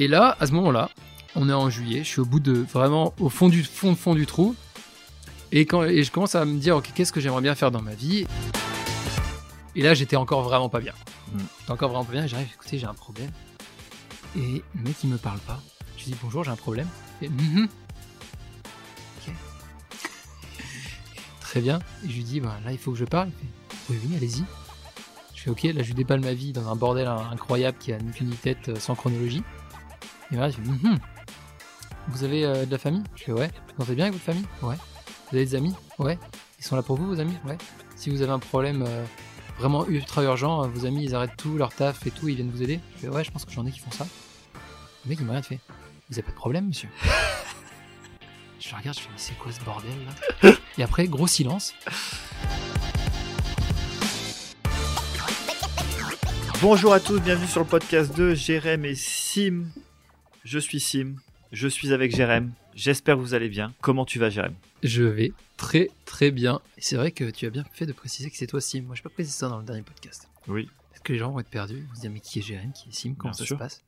Et là, à ce moment-là, on est en juillet, je suis au bout de vraiment au fond du fond, fond du trou. Et, quand, et je commence à me dire, ok, qu'est-ce que j'aimerais bien faire dans ma vie? Et là, j'étais encore vraiment pas bien. Mm. J'étais encore vraiment pas bien. J'arrive, écoutez, j'ai un problème. Et le mec, il me parle pas. Je lui dis, bonjour, j'ai un problème. Et, Mhm. Ok. Très bien. Et je lui dis, bah, là, il faut que je parle. Il fait, oui, oui, allez-y. Je fais, ok, là, je lui déballe ma vie dans un bordel incroyable qui a ni tête euh, sans chronologie. Et voilà, je fais, Mhm. Vous avez euh, de la famille? Je fais, ouais. Vous vous bien avec votre famille? Ouais. Vous avez des amis? Ouais. Ils sont là pour vous, vos amis? Ouais. Si vous avez un problème euh, vraiment ultra urgent, euh, vos amis, ils arrêtent tout, leur taf et tout, ils viennent vous aider Je fais, ouais, je pense que j'en ai qui font ça. Le mec, il m'a rien fait. Vous avez pas de problème, monsieur? Je regarde, je fais, mais c'est quoi ce bordel là? Et après, gros silence. Bonjour à tous, bienvenue sur le podcast de Jérém et Sim. Je suis Sim, je suis avec Jérém. J'espère que vous allez bien. Comment tu vas, Jérém? Je vais très très bien. C'est vrai que tu as bien fait de préciser que c'est toi Sim. Moi, j'ai pas précisé ça dans le dernier podcast. Oui. Parce que les gens vont être perdus. Ils vont se dire, mais qui est Jérém? Qui est Sim? Comment Bien ça sûr. se passe?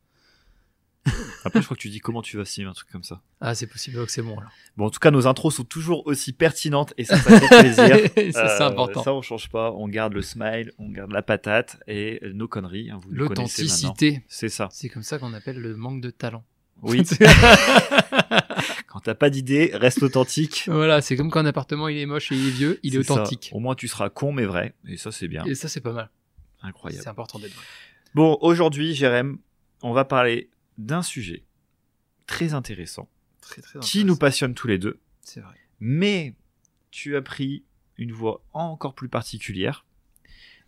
Après, je crois que tu dis comment tu vas, Sim, un truc comme ça. Ah, c'est possible, donc c'est bon alors. Bon, en tout cas, nos intros sont toujours aussi pertinentes et ça, ça fait plaisir. ça, c'est Euh, important. Ça, on change pas. On garde le smile, on garde la patate et nos conneries. hein, vous. L'authenticité. C'est ça. C'est comme ça qu'on appelle le manque de talent. Oui. Quand t'as pas d'idée, reste authentique. voilà, c'est comme quand un appartement il est moche et il est vieux, il est, ça. authentique. Au moins, tu seras con mais vrai. Et ça, c'est bien. Et ça, c'est pas mal. Incroyable. C'est important d'être vrai. Bon, aujourd'hui, Jérém, on va parler d'un sujet très intéressant Très, très qui nous passionne tous les deux, C'est vrai. mais tu as pris une voix encore plus particulière.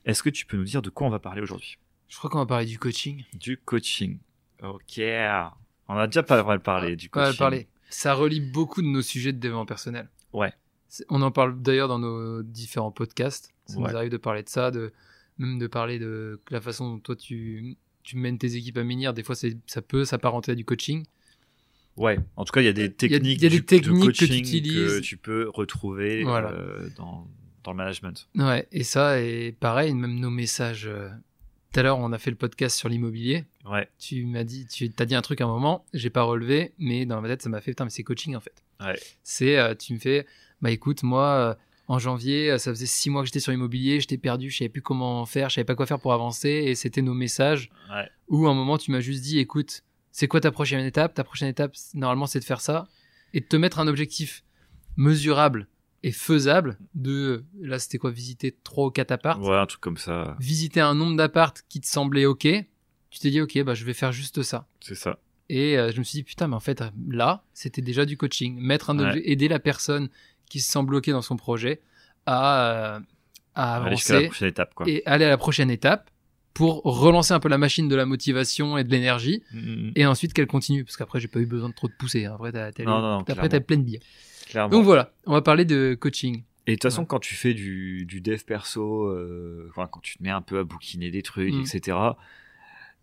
Est-ce que tu peux nous dire de quoi on va parler aujourd'hui? Je crois qu'on va parler du coaching. Du coaching. Ok. On a déjà pas mal parlé du On va coaching. parler. Ça relie beaucoup de nos sujets de développement personnel. Ouais. C'est- On en parle d'ailleurs dans nos différents podcasts. Ça Ouais. nous arrive de parler de ça, de même de parler de la façon dont toi tu, tu mènes tes équipes à menhir. Des fois, ça peut s'apparenter à du coaching. Ouais. En tout cas, il y a des y a- techniques, y a des du- techniques de que utilises. que tu peux retrouver Voilà. euh, dans, dans le management. Ouais, et ça, et pareil, même nos messages. euh, Tout à l'heure, on a fait le podcast sur l'immobilier. Ouais. Tu m'as dit, tu t'as dit un truc à un moment, j'ai pas relevé, mais dans ma tête, ça m'a fait, putain, mais c'est coaching en fait. Ouais. C'est, euh, tu me fais, bah écoute, moi, en janvier, euh, ça faisait six mois que j'étais sur l'immobilier, j'étais perdu, je savais plus comment faire, je savais pas quoi faire pour avancer, et c'était nos messages Ouais. où à un moment, tu m'as juste dit, écoute, c'est quoi ta prochaine étape? Ta prochaine étape, normalement, c'est de faire ça, et de te mettre un objectif mesurable et faisable de, là, c'était quoi, visiter trois ou quatre apparts? Ouais, un truc comme ça. visiter un nombre d'appart qui te semblait ok, tu t'es dit ok, bah je vais faire juste ça. C'est ça. Et euh, je me suis dit putain, mais en fait là, c'était déjà du coaching, mettre un Ouais. objet, aider la personne qui se sent bloquée dans son projet à, euh, à Aller la avancer étape, quoi. et aller à la prochaine étape pour relancer un peu la machine de la motivation et de l'énergie Mm, mm, mm. et ensuite qu'elle continue parce qu'après j'ai pas eu besoin de trop de pousser. hein. Après t'as, plein de. Clairement. Donc voilà, on va parler de coaching. Et de toute façon, Ouais. quand tu fais du, du dev perso, euh, quand tu te mets un peu à bouquiner des trucs, etc.,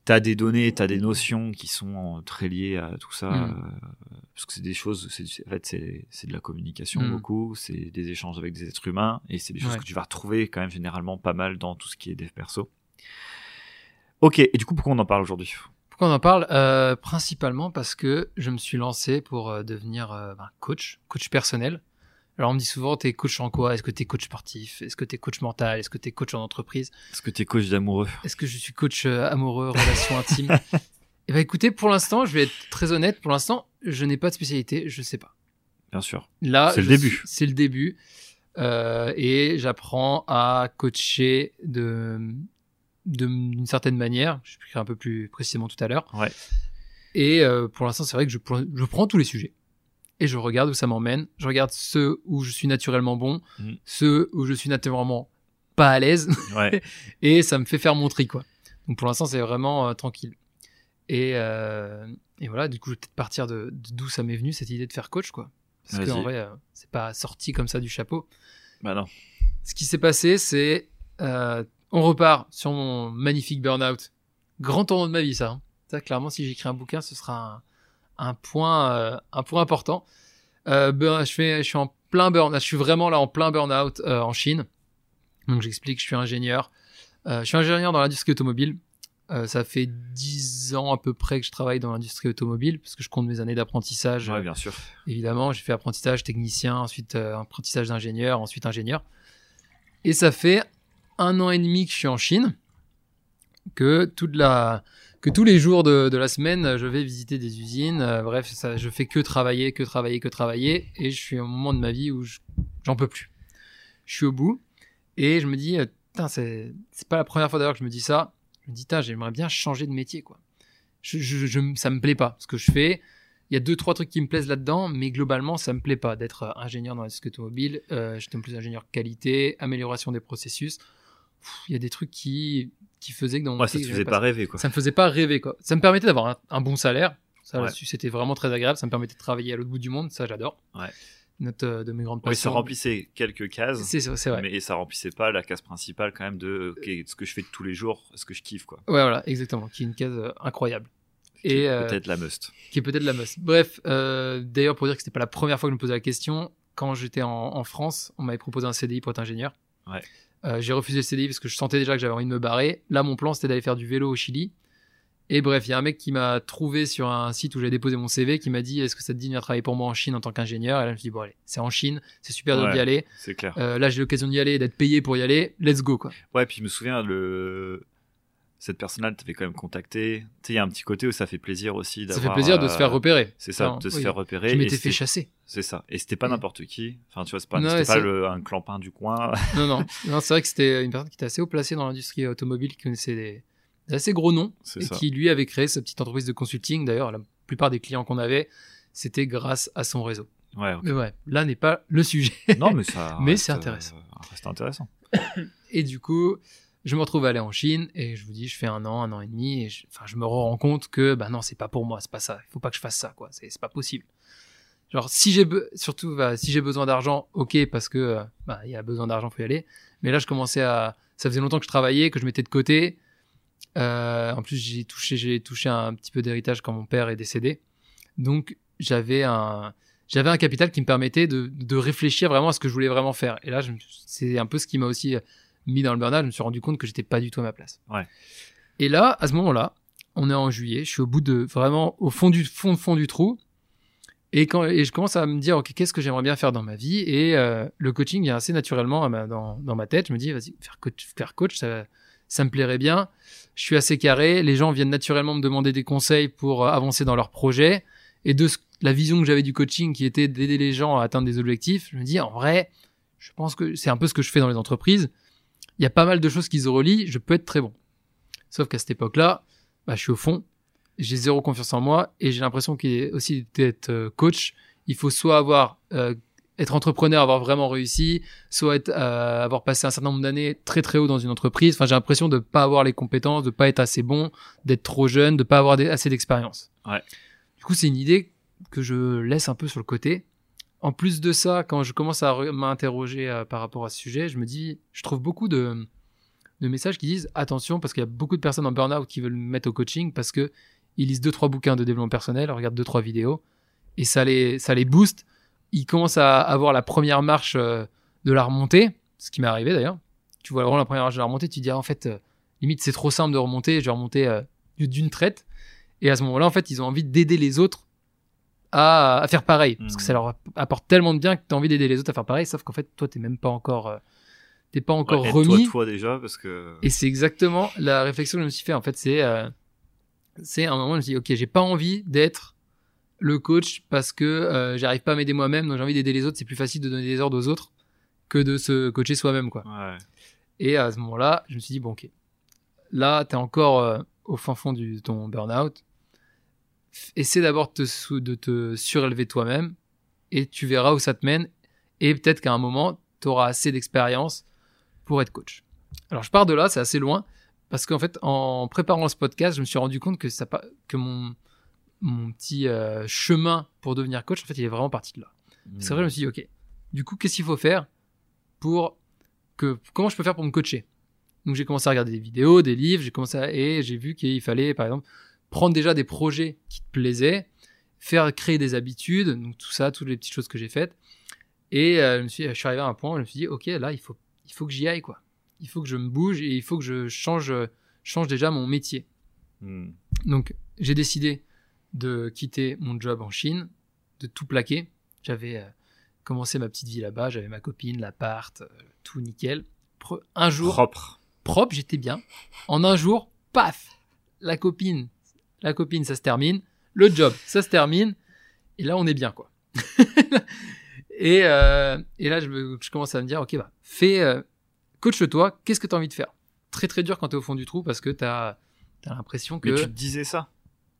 t'as des données, t'as des notions qui sont euh, très liées à tout ça, Mm. euh, parce que c'est des choses, en fait, c'est, de la communication Mm. beaucoup, c'est des échanges avec des êtres humains, et c'est des choses Ouais. que tu vas retrouver quand même généralement pas mal dans tout ce qui est dev perso. Ok, et du coup, pourquoi on en parle aujourd'hui? Pourquoi on en parle? Euh, Principalement parce que je me suis lancé pour devenir euh, ben, coach, coach personnel. Alors on me dit souvent, t'es coach en quoi? Est-ce que t'es coach sportif? Est-ce que t'es coach mental? Est-ce que t'es coach en entreprise? Est-ce que t'es coach d'amoureux? Est-ce que je suis coach euh, amoureux, relation intime? Eh ben écoutez, pour l'instant, je vais être très honnête, pour l'instant, je n'ai pas de spécialité, je sais pas. Bien sûr. Là, C'est le début. C'est le début. Euh, et j'apprends à coacher de d'une certaine manière. Je expliquerai un peu plus précisément tout à l'heure. Ouais. Et euh, pour l'instant, c'est vrai que je prends tous les sujets. Et je regarde où ça m'emmène. Je regarde ceux où je suis naturellement bon, Mhm. ceux où je suis naturellement pas à l'aise. Ouais. et ça me fait faire mon tri, quoi. Donc pour l'instant, c'est vraiment euh, tranquille. Et, euh, et voilà, du coup, je vais peut-être partir de d'où ça m'est venu, cette idée de faire coach, quoi. Parce qu'en vrai, euh, c'est pas sorti comme ça du chapeau. bah non. Ce qui s'est passé, c'est. on repart sur mon magnifique burn-out. Grand tournant de ma vie, ça. hein. Ça, clairement, si j'écris un bouquin, ce sera un, un point, euh, un point important. Euh, burn- je, fais, je suis en plein burn Je suis vraiment là en plein burn-out euh, en Chine. Donc, j'explique, je suis ingénieur. Je suis ingénieur dans l'industrie automobile. Ça fait 10 10 ans à peu près que je travaille dans l'industrie automobile, parce que je compte mes années d'apprentissage. Ouais, bien sûr. Évidemment, j'ai fait apprentissage technicien, ensuite apprentissage d'ingénieur, ensuite ingénieur. Et ça fait un an et demi que je suis en Chine, que toute la, que tous les jours de, la semaine, je vais visiter des usines. Euh, bref, ça, je fais que travailler, que travailler, que travailler, et je suis un moment de ma vie où je- j'en peux plus. Je suis au bout, et je me dis, euh, c'est pas la première fois d'ailleurs que je me dis ça. Je me dis, j'aimerais bien changer de métier, quoi. Je, je, je- ça me plaît pas ce que je fais. Il y a deux, trois trucs qui me plaisent là-dedans, mais globalement, ça me plaît pas d'être euh, ingénieur dans l'industrie automobile. Euh, J'étais plus ingénieur qualité, amélioration des processus. Il y a des trucs qui, qui faisaient que dans mon Ouais, ça te faisait pas rêver, quoi. ça me faisait pas rêver quoi. Ça me permettait d'avoir un, un bon salaire. Ça Ouais. là-dessus, c'était vraiment très agréable. Ça me permettait de travailler à l'autre bout du monde. Ça, j'adore. Ouais. Euh, de mes grandes Oui, ça passions. remplissait quelques cases. C'est vrai. Mais ça remplissait pas la case principale quand même de ce que je fais tous les jours, ce que je kiffe quoi. Ouais, voilà, exactement. Qui est une case euh, incroyable. Qui est Et euh, peut-être la must. qui est peut-être la must. Bref, euh, d'ailleurs, pour dire que c'était pas la première fois que je me posais la question, quand j'étais en, en France, on m'avait proposé un CDI pour être ingénieur. Ouais. Euh, j'ai refusé le CDI parce que je sentais déjà que j'avais envie de me barrer. Là, mon plan, c'était d'aller faire du vélo au Chili. Et bref, il y a un mec qui m'a trouvé sur un site où j'avais déposé mon CV qui m'a dit Est-ce que ça te dit de venir travailler pour moi en Chine en tant qu'ingénieur? Et là, je me suis dit Bon, allez, c'est en Chine, c'est super Ouais. d'y aller. C'est clair. Euh, là, j'ai l'occasion d'y aller, d'être payé pour y aller. Let's go, quoi. Ouais, puis je me souviens le cette personne-là t'avait quand même contacté. Tu sais, il y a un petit côté où ça fait plaisir aussi Ça d'avoir. fait plaisir de se euh, faire repérer. C'est ça, Enfin, de se faire repérer. Je m'étais fait chasser. C'est ça. Et c'était pas Mm. n'importe qui. Enfin, tu vois, c'est pas, Non, le, un clampin du coin. Non, non, non c'est vrai que c'était une personne qui était assez haut placée dans l'industrie automobile, qui connaissait des, des assez gros noms, et ça. qui lui avait créé sa petite entreprise de consulting. D'ailleurs, la plupart des clients qu'on avait, c'était grâce à son réseau. Ouais. Mais ouais, là n'est pas le sujet. Non, mais ça. Mais c'est intéressant. euh, reste intéressant. Et du coup, je me retrouve à aller en Chine, et je vous dis, je fais un an, un an et demi, et je, me rends compte que, bah non, c'est pas pour moi, c'est pas ça. Il faut pas que je fasse ça, quoi. C'est pas possible. Genre, si j'ai, surtout, bah, si j'ai besoin d'argent, ok, parce que, euh, bah, y a besoin d'argent, faut y aller. Mais là, je commençais à, ça faisait longtemps que je travaillais, que je mettais de côté. Euh, en plus, j'ai touché, j'ai touché un petit peu d'héritage quand mon père est décédé. Donc, j'avais un, j'avais un capital qui me permettait de, de réfléchir vraiment à ce que je voulais vraiment faire. Et là, c'est un peu ce qui m'a aussi mis dans le burn-out. Je me suis rendu compte que j'étais pas du tout à ma place. Ouais. Et là, à ce moment-là, on est en juillet, je suis au bout de, vraiment au fond du fond, fond du trou. Et, quand, et je commence à me dire, ok, qu'est-ce que j'aimerais bien faire dans ma vie? Et euh, le coaching vient assez naturellement dans, dans ma tête. Je me dis, vas-y, faire coach, faire coach ça, ça me plairait bien. Je suis assez carré. Les gens viennent naturellement me demander des conseils pour euh, avancer dans leurs projets. Et de ce- la vision que j'avais du coaching, qui était d'aider les gens à atteindre des objectifs, je me dis, en vrai, je pense que c'est un peu ce que je fais dans les entreprises. Il y a pas mal de choses qui se relient. Je peux être très bon. Sauf qu'à cette époque-là, bah, je suis au fond j'ai zéro confiance en moi et j'ai l'impression qu'il est aussi d'être euh, coach, il faut soit avoir euh, être entrepreneur, avoir vraiment réussi, soit être, euh, avoir passé un certain nombre d'années très très haut dans une entreprise. Enfin, j'ai l'impression de pas avoir les compétences, de pas être assez bon, d'être trop jeune, de pas avoir des- assez d'expérience. Ouais. Du coup, c'est une idée que je laisse un peu sur le côté. En plus de ça, quand je commence à m'interroger euh, par rapport à ce sujet, je me dis, je trouve beaucoup de, de messages qui disent attention parce qu'il y a beaucoup de personnes en burn-out qui veulent me mettre au coaching parce que ils lisent deux trois bouquins de développement personnel, regardent deux trois vidéos et ça les ça les booste. Ils commencent à avoir la première marche euh, de la remontée, ce qui m'est arrivé d'ailleurs. Tu vois vraiment la première marche de la remontée, tu te dis ah, en fait euh, limite c'est trop simple de remonter, je vais remonter euh, d'une traite. Et à ce moment-là, en fait, ils ont envie d'aider les autres à, à faire pareil parce que Mhm. ça leur apporte tellement de bien que tu as envie d'aider les autres à faire pareil, sauf qu'en fait toi t'es même pas encore t'es pas encore Ouais, remis. toi déjà parce que. Et c'est exactement la réflexion que je me suis fait. En fait, c'est euh, c'est un moment où je me dit, ok, j'ai pas envie d'être le coach parce que euh, j'arrive pas à m'aider moi-même, donc j'ai envie d'aider les autres. C'est plus facile de donner des ordres aux autres que de se coacher soi-même, quoi. Ouais. Et à ce moment-là, je me suis dit, bon, ok, là, t'es encore euh, au fin fond du, de ton burn-out. Essaie d'abord te, de te surélever toi-même et tu verras où ça te mène. Et peut-être qu'à un moment, tu auras assez d'expérience pour être coach. Alors, je pars de là, c'est assez loin, parce qu'en fait, en préparant ce podcast, je me suis rendu compte que, ça, que mon, mon petit euh, chemin pour devenir coach, en fait, il est vraiment parti de là. C'est vrai, je me suis dit, ok, du coup, qu'est-ce qu'il faut faire pour que, comment je peux faire pour me coacher? Donc, j'ai commencé à regarder des vidéos, des livres, j'ai commencé à, et j'ai vu qu'il fallait, par exemple, prendre déjà des projets qui te plaisaient, faire créer des habitudes, donc tout ça, toutes les petites choses que j'ai faites. Et euh, je, me suis, je suis arrivé à un point où je me suis dit, ok, là, il faut, il faut que j'y aille, quoi. Il faut que je me bouge et il faut que je change, change déjà mon métier. Hmm. Donc, j'ai décidé de quitter mon job en Chine, de tout plaquer. J'avais euh, commencé ma petite vie là-bas, j'avais ma copine, l'appart, euh, tout nickel. Pre- Un jour, Propre. propre, j'étais bien. En un jour, paf, la copine, la copine, ça se termine. Le job, ça se termine. Et là, on est bien, quoi. et, euh, et là, je, je commence à me dire, ok, bah, fais, euh, coach-toi, qu'est-ce que tu as envie de faire? Très, très dur quand tu es au fond du trou parce que tu as, l'impression que. Mais tu te disais ça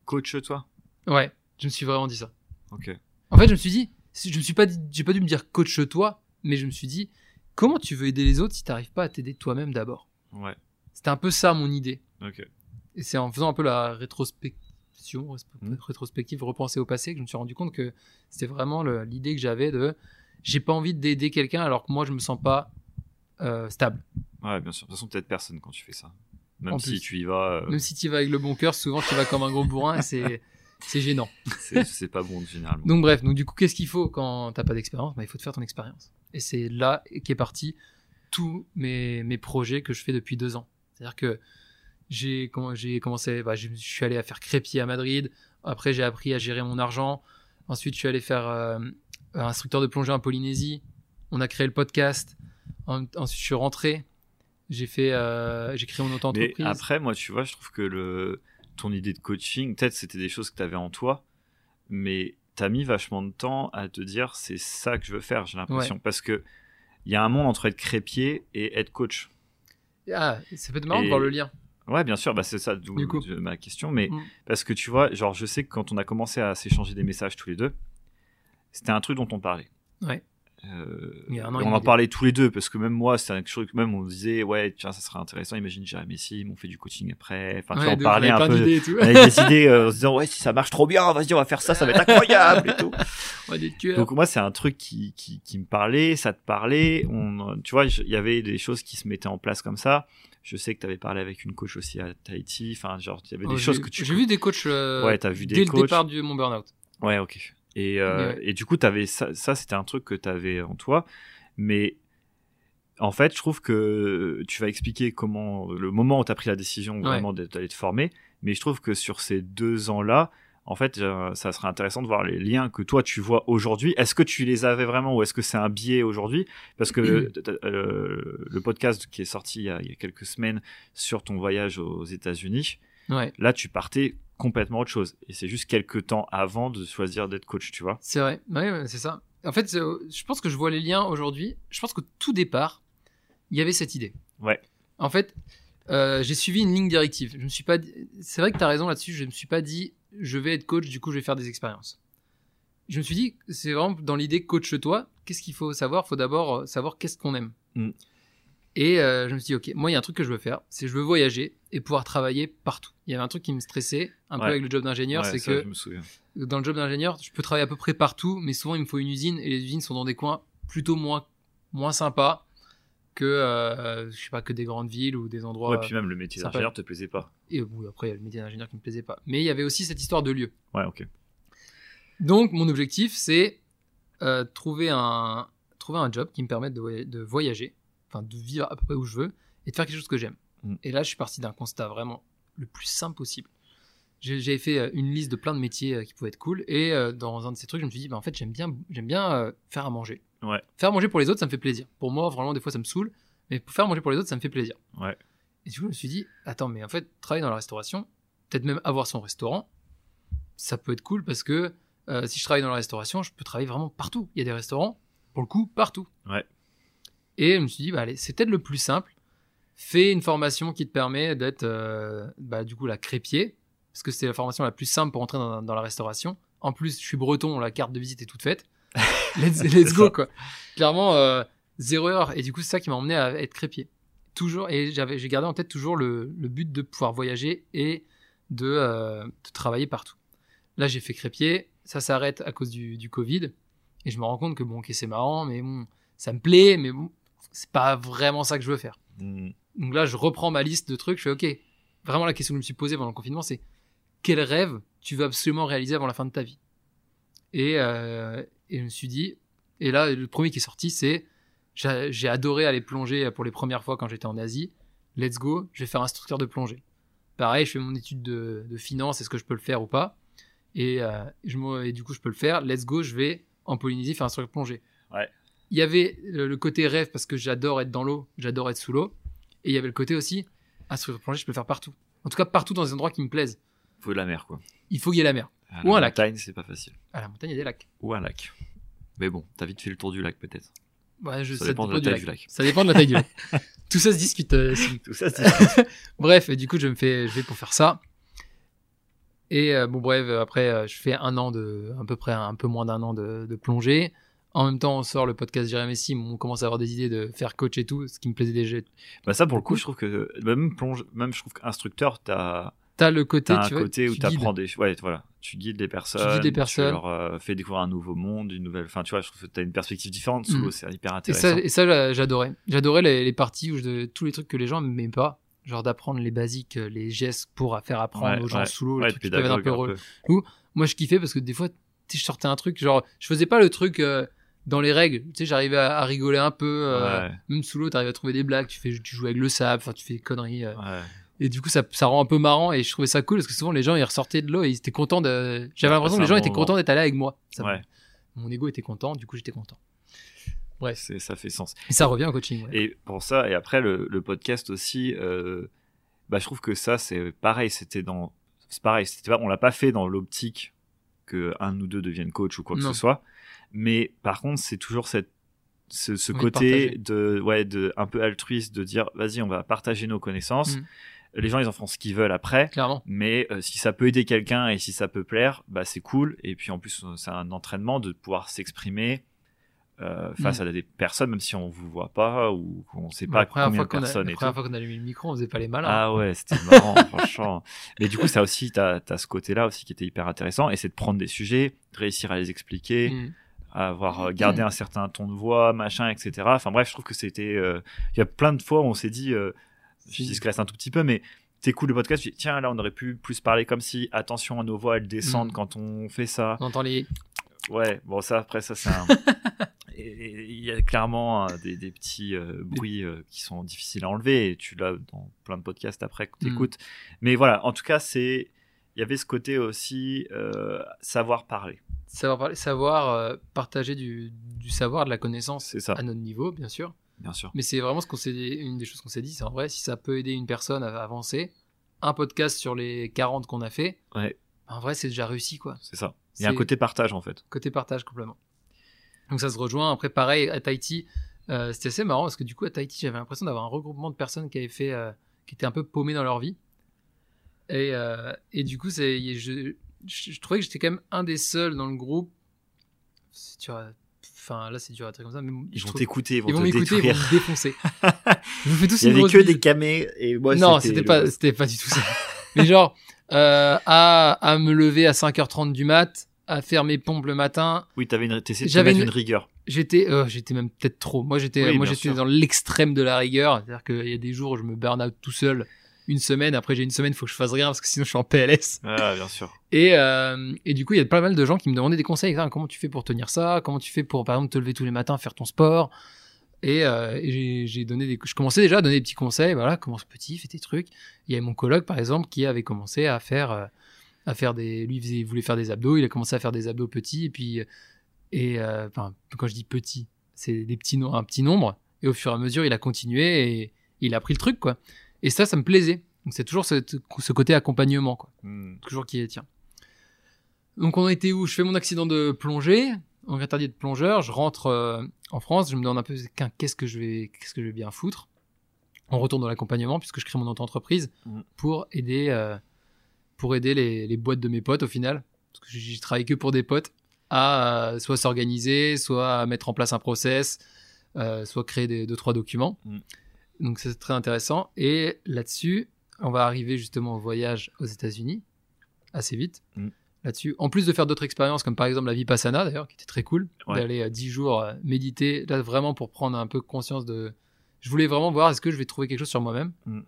Coach-toi. Ouais, je me suis vraiment dit ça. Ok. En fait, je me suis dit, je me suis pas j'ai pas dû me dire coach-toi, mais je me suis dit, comment tu veux aider les autres si tu n'arrives pas à t'aider toi-même d'abord? Ouais. C'était un peu ça mon idée. Ok. Et c'est en faisant un peu la rétrospection, résp- Mm. rétrospective, repenser au passé, que je me suis rendu compte que c'était vraiment l'idée que j'avais de j'ai pas envie d'aider quelqu'un alors que moi je me sens pas euh, stable. Ouais, bien sûr. De toute façon, t'aides personne quand tu fais ça. Même En si plus. tu y vas, euh, Même si tu vas avec le bon cœur, souvent tu vas comme un gros bourrin et c'est c'est gênant. c'est pas bon généralement. Donc bref, donc du coup qu'est-ce qu'il faut quand t'as pas d'expérience? Bah, Il faut te faire ton expérience. Et c'est là qu'est parti tous mes, mes projets que je fais depuis deux ans. C'est-à-dire que j'ai comm- j'ai commencé, bah, je je suis allé à faire crépier à Madrid. Après, j'ai appris à gérer mon argent. Ensuite, je suis allé faire euh, instructeur de plongée en Polynésie. On a créé le podcast. En- ensuite, je suis rentré. J'ai fait, euh, j'ai créé mon Mais auto-entreprise. après, moi, tu vois, je trouve que le ton idée de coaching, peut-être c'était des choses que tu avais en toi, mais t'as mis vachement de temps à te dire c'est ça que je veux faire, j'ai l'impression. Parce que il y a un monde entre être crépier et être coach. Ah, ça peut être marrant de Et- voir le lien. Ouais, bien sûr, bah c'est ça d'où de- ma question. Mais Mm. parce que tu vois, genre, je sais que quand on a commencé à s'échanger des messages tous les deux, c'était un truc dont on parlait. Ouais. Euh, Il y a un an et et on en parlait tous les deux parce que même moi, c'était quelque chose que même on disait, ouais, tiens, ça serait intéressant. Imagine Jérémy Sim, on fait du coaching après. Enfin, tu Ouais, on de- parlait un plein peu d'idées et tout. avec des idées euh, en se disant, ouais, si ça marche trop bien, vas-y, on va faire ça, ça va être incroyable et tout. Ouais. Donc moi, c'est un truc qui, qui, qui me parlait, ça te parlait. On, tu vois, il y avait des choses qui se mettaient en place comme ça. Je sais que tu avais parlé avec une coach aussi à Tahiti. Enfin, genre, il y avait Oh, des j'ai- choses que tu J'ai vu des coachs euh, Ouais, t'as vu des dès coachs. le départ de mon burn-out. Ouais, ok. Et, euh, ouais. et du coup, avais ça, ça c'était un truc que tu avais en toi. Mais en fait, je trouve que tu vas expliquer comment, le moment où tu as pris la décision vraiment d'aller te former. Mais je trouve que sur ces deux ans-là, en fait, euh, ça serait intéressant de voir les liens que toi tu vois aujourd'hui. Est-ce que tu les avais vraiment ou est-ce que c'est un biais aujourd'hui? Parce que euh, le podcast qui est sorti il y, a, il y a quelques semaines sur ton voyage aux États-Unis, Ouais, là tu partais complètement autre chose. Et c'est juste quelques temps avant de choisir d'être coach, tu vois. c'est vrai. Ouais, c'est ça. En fait, je pense que je vois les liens aujourd'hui. Je pense qu'au tout départ, il y avait cette idée. Ouais. En fait, euh, j'ai suivi une ligne directive. Je me suis pas. dit- C'est vrai que tu as raison là-dessus. Je me suis pas dit, je vais être coach, du coup, je vais faire des expériences. Je me suis dit, c'est vraiment dans l'idée coach-toi. Qu'est-ce qu'il faut savoir? Il faut d'abord euh, savoir qu'est-ce qu'on aime. Mm. Et euh, je me suis dit, ok, moi, il y a un truc que je veux faire, c'est je veux voyager et pouvoir travailler partout. Il y avait un truc qui me stressait un peu avec le job d'ingénieur, Ouais, c'est que dans le job d'ingénieur, je peux travailler à peu près partout, mais souvent il me faut une usine et les usines sont dans des coins plutôt moins moins sympas que euh, je sais pas que des grandes villes ou des endroits. Ouais, puis même le métier d'ingénieur te plaisait pas. Et oui, après il y a le métier d'ingénieur qui me plaisait pas. Mais il y avait aussi cette histoire de lieu. Ouais, ok. Donc mon objectif c'est euh, trouver un trouver un job qui me permette de voyager, enfin de vivre à peu près où je veux et de faire quelque chose que j'aime. Mm. Et là je suis parti d'un constat vraiment le plus simple possible. J'ai j'avais fait euh, une liste de plein de métiers euh, qui pouvaient être cool et euh, dans un de ces trucs je me suis dit bah, en fait j'aime bien j'aime bien faire à manger. Ouais. Faire à manger pour les autres ça me fait plaisir. Pour moi vraiment des fois ça me saoule, mais pour faire à manger pour les autres ça me fait plaisir. Ouais. Et du coup je me suis dit attends mais en fait travailler dans la restauration, peut-être même avoir son restaurant, ça peut être cool parce que euh, si je travaille dans la restauration, je peux travailler vraiment partout. Il y a des restaurants, pour le coup, partout. Ouais. Et je me suis dit, bah, allez, c'est peut-être le plus simple. Fais une formation qui te permet d'être, euh, bah, du coup, la crépier, parce que c'est la formation la plus simple pour entrer dans, dans la restauration. En plus, je suis breton, la carte de visite est toute faite. Let's, let's go, quoi. Clairement, euh, zéro heure. Et du coup, c'est ça qui m'a emmené à être crépier. Toujours, et j'avais, j'ai gardé en tête toujours le, le but de pouvoir voyager et de, euh, de travailler partout. Là, j'ai fait crépier, ça s'arrête à cause du, du Covid, et je me rends compte que bon, ok, c'est marrant, mais bon, ça me plaît, mais bon, c'est pas vraiment ça que je veux faire. Mm. Donc là, je reprends ma liste de trucs, je fais ok. Vraiment, la question que je me suis posée pendant le confinement, c'est quel rêve tu veux absolument réaliser avant la fin de ta vie? Et, euh, et je me suis dit, et là, le premier qui est sorti, c'est j'ai adoré aller plonger pour les premières fois quand j'étais en Asie. Let's go, je vais faire instructeur de plongée. pareil, je fais mon étude de, de finance, est-ce que je peux le faire ou pas? Et, euh, je et du coup, je peux le faire. Let's go, je vais en Polynésie faire un instructeur de plongée. Ouais. Il y avait le, côté rêve parce que j'adore être dans l'eau, j'adore être sous l'eau. Et il y avait le côté aussi, instructeur de plongée, je peux le faire partout. En tout cas, partout dans des endroits qui me plaisent. Faut de la mer, quoi. Il faut qu'il y ait la mer. À Ou la un lac. montagne, c'est pas facile. À la montagne, il y a des lacs. Ou un lac. Mais bon, t'as vite fait le tour du lac, peut-être. Ouais, je, Ça dépend de la taille du lac. Ça dépend de la taille du lac. Tout ça se discute. euh. Tout ça, bref, et du coup, je me fais, je vais pour faire ça. Et euh, bon, bref, après, euh, je fais un an de, à peu près un peu moins d'un an de, de plongée. En même temps, on sort le podcast Jérémy Sim, on commence à avoir des idées de faire coach et tout, ce qui me plaisait déjà. Bah ça pour le coup je trouve que même plonge même je trouve qu'instructeur t'as T'as le côté, un tu vois, côté où tu t'apprends guides. des ouais voilà tu guides les personnes des personnes. tu leur euh, fais découvrir un nouveau monde une nouvelle enfin tu vois je trouve que t'as une perspective différente sous Mm. l'eau c'est hyper intéressant et ça j'a- j'adorais. J'adorais les, les parties où je, tous les trucs que les gens n'aimaient pas. Genre d'apprendre les basiques, euh, les gestes pour faire apprendre Ouais, aux gens ouais. sous l'eau, les ouais, trucs qui peuvent être un peu un re- peu. moi je kiffais parce que des fois tu je sortais un truc genre je faisais pas le truc euh, dans les règles tu sais j'arrivais à, à rigoler un peu euh, Ouais. même sous l'eau t'arrives à trouver des blagues tu fais tu joues avec le sable enfin tu fais des conneries euh. Ouais. et du coup ça, ça rend un peu marrant et je trouvais ça cool parce que souvent les gens ils ressortaient de l'eau et ils étaient contents de j'avais Ouais, l'impression que les gens étaient contents d'être allés avec moi Ça- Ouais. mon ego était content du coup j'étais content bref C'est- ça fait sens et ça revient au coaching ouais. Et pour ça, et après le, le podcast aussi, euh, bah, je trouve que ça c'est pareil, c'était dans, c'est pareil, pas, on l'a pas fait dans l'optique que un ou deux deviennent coach ou quoi que Non. ce soit, mais par contre c'est toujours cette, ce, ce Oui, côté partager. de, ouais, de un peu altruiste de dire, vas-y, on va partager nos connaissances. Mm. Les gens ils en font ce qu'ils veulent après. clairement Mais euh, si ça peut aider quelqu'un et si ça peut plaire, bah c'est cool. Et puis en plus, c'est un entraînement de pouvoir s'exprimer euh, face Mm. à des personnes, même si on vous voit pas ou qu'on sait Bah, pas combien de a, personnes la première fois qu'on a allumé le micro on faisait pas les malins Ah ouais, c'était marrant, franchement. Mais du coup, ça aussi, t'as as ce côté-là aussi qui était hyper intéressant. Et c'est de prendre des sujets, de réussir à les expliquer, Mm. À avoir euh, gardé un certain ton de voix, machin, etc. Enfin bref, je trouve que c'était. euh, Il y a plein de fois où on s'est dit, euh, je digresse un tout petit peu, mais t'écoutes le podcast, tu dis, tiens, là, on aurait pu plus parler comme si, attention à nos voix, elles descendent Mm. quand on fait ça. on entend les Ouais, bon, ça, après, ça, c'est un. Il y a clairement euh, des, des petits euh, bruits euh, qui sont difficiles à enlever, et tu l'as dans plein de podcasts après que tu Mm. écoutes. Mais voilà, en tout cas, c'est. Il y avait ce côté aussi euh, savoir parler. Savoir parler savoir euh, partager du, du savoir de la connaissance ça, à notre niveau bien sûr bien sûr. Mais c'est vraiment ce qu'on s'est une des choses qu'on s'est dit, c'est en vrai, si ça peut aider une personne à avancer, un podcast sur les 40 qu'on a fait, Ouais. en vrai, c'est déjà réussi, quoi. C'est ça. Il y a un côté partage, en fait. Côté partage, complètement. Donc ça se rejoint. Après, pareil, à Tahiti, euh, c'était assez marrant parce que du coup, à Tahiti, j'avais l'impression d'avoir un regroupement de personnes qui avaient fait, euh, qui étaient un peu paumées dans leur vie. Et, euh, et du coup, c'est, je, je, je trouvais que j'étais quand même un des seuls dans le groupe. C'est dur à- Enfin, là, c'est dur à dire comme ça, mais Ils vont t'écouter, ils vont ils vont te m'écouter, ils vont me défoncer. je vous fais tous Il y une avait que bise. des camés et moi non, c'était pas, c'était pas du tout ça. Mais genre, euh, à, à me lever à 5h30 du mat, à faire mes pompes le matin, Oui, t'avais une... t'essayais de te J'avais mettre une- une rigueur. j'étais, euh, j'étais même peut-être trop. Moi, j'étais, Oui, moi, j'étais dans l'extrême de la rigueur. C'est-à-dire qu'il y a des jours où je me burn out tout seul une semaine. Après, j'ai une semaine, il faut que je fasse rien parce que sinon je suis en PLS. Ah, bien sûr. Et, euh, et du coup, il y a pas mal de gens qui me demandaient des conseils. Ah, comment tu fais pour tenir ça? Comment tu fais pour, par exemple, te lever tous les matins, faire ton sport? Et, euh, et j'ai- donné des, je commençais déjà à donner des petits conseils. Voilà, commence petit, fais tes trucs. Il y avait mon coloc, par exemple, qui avait commencé à faire, euh, à faire des, lui il faisait- il voulait faire des abdos. Il a commencé à faire des abdos petits. Et puis, et euh, enfin, quand je dis petit, c'est des petits, no- un petit nombre. Et au fur et à mesure, il a continué et il a pris le truc, quoi. Et ça, ça me plaisait. Donc c'est toujours ce, ce côté accompagnement, quoi Hmm. toujours qui est tient. Donc on était où? Je fais mon accident de plongée, en interdit de plongeur, je rentre euh, en France, je me demande un peu qu'est-ce que je vais qu'est-ce que je vais bien foutre? On retourne dans l'accompagnement puisque je crée mon auto-entreprise Mhm. pour aider euh, pour aider les, les boîtes de mes potes au final parce que j'y travaille que pour des potes à euh, soit s'organiser, soit mettre en place un process, soit créer des deux trois documents. Mhm. Donc c'est très intéressant et là-dessus, on va arriver justement au voyage aux États-Unis assez vite Mhm. là-dessus. En plus de faire d'autres expériences, comme par exemple la Vipassana d'ailleurs, qui était très cool, Ouais. d'aller à 10 jours euh, méditer, là vraiment pour prendre un peu conscience de. Je voulais vraiment voir est-ce que je vais trouver quelque chose sur moi-même. Mhm.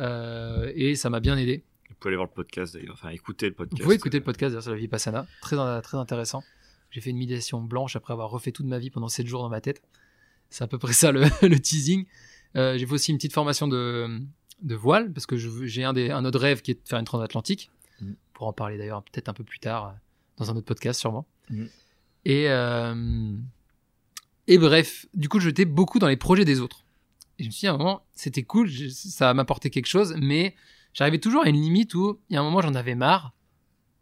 Euh, et ça m'a bien aidé. Vous pouvez aller voir le podcast d'ailleurs, enfin écouter le podcast. Vous pouvez écouter le podcast d'ailleurs sur la Vipassana, très, très intéressant. J'ai fait une méditation blanche après avoir refait toute ma vie pendant 7 jours dans ma tête. C'est à peu près ça le, le teasing. Euh, j'ai fait aussi une petite formation de, de voile, parce que j'ai un, des- un autre rêve qui est de faire une transatlantique. Mm. Pour en parler d'ailleurs peut-être un peu plus tard, euh, dans un autre podcast sûrement. Mm. Et, euh, et bref, du coup, j'étais beaucoup dans les projets des autres. Et je me suis dit, à un moment, c'était cool, je- ça m'apportait quelque chose, mais j'arrivais toujours à une limite où, il y a un moment, j'en avais marre.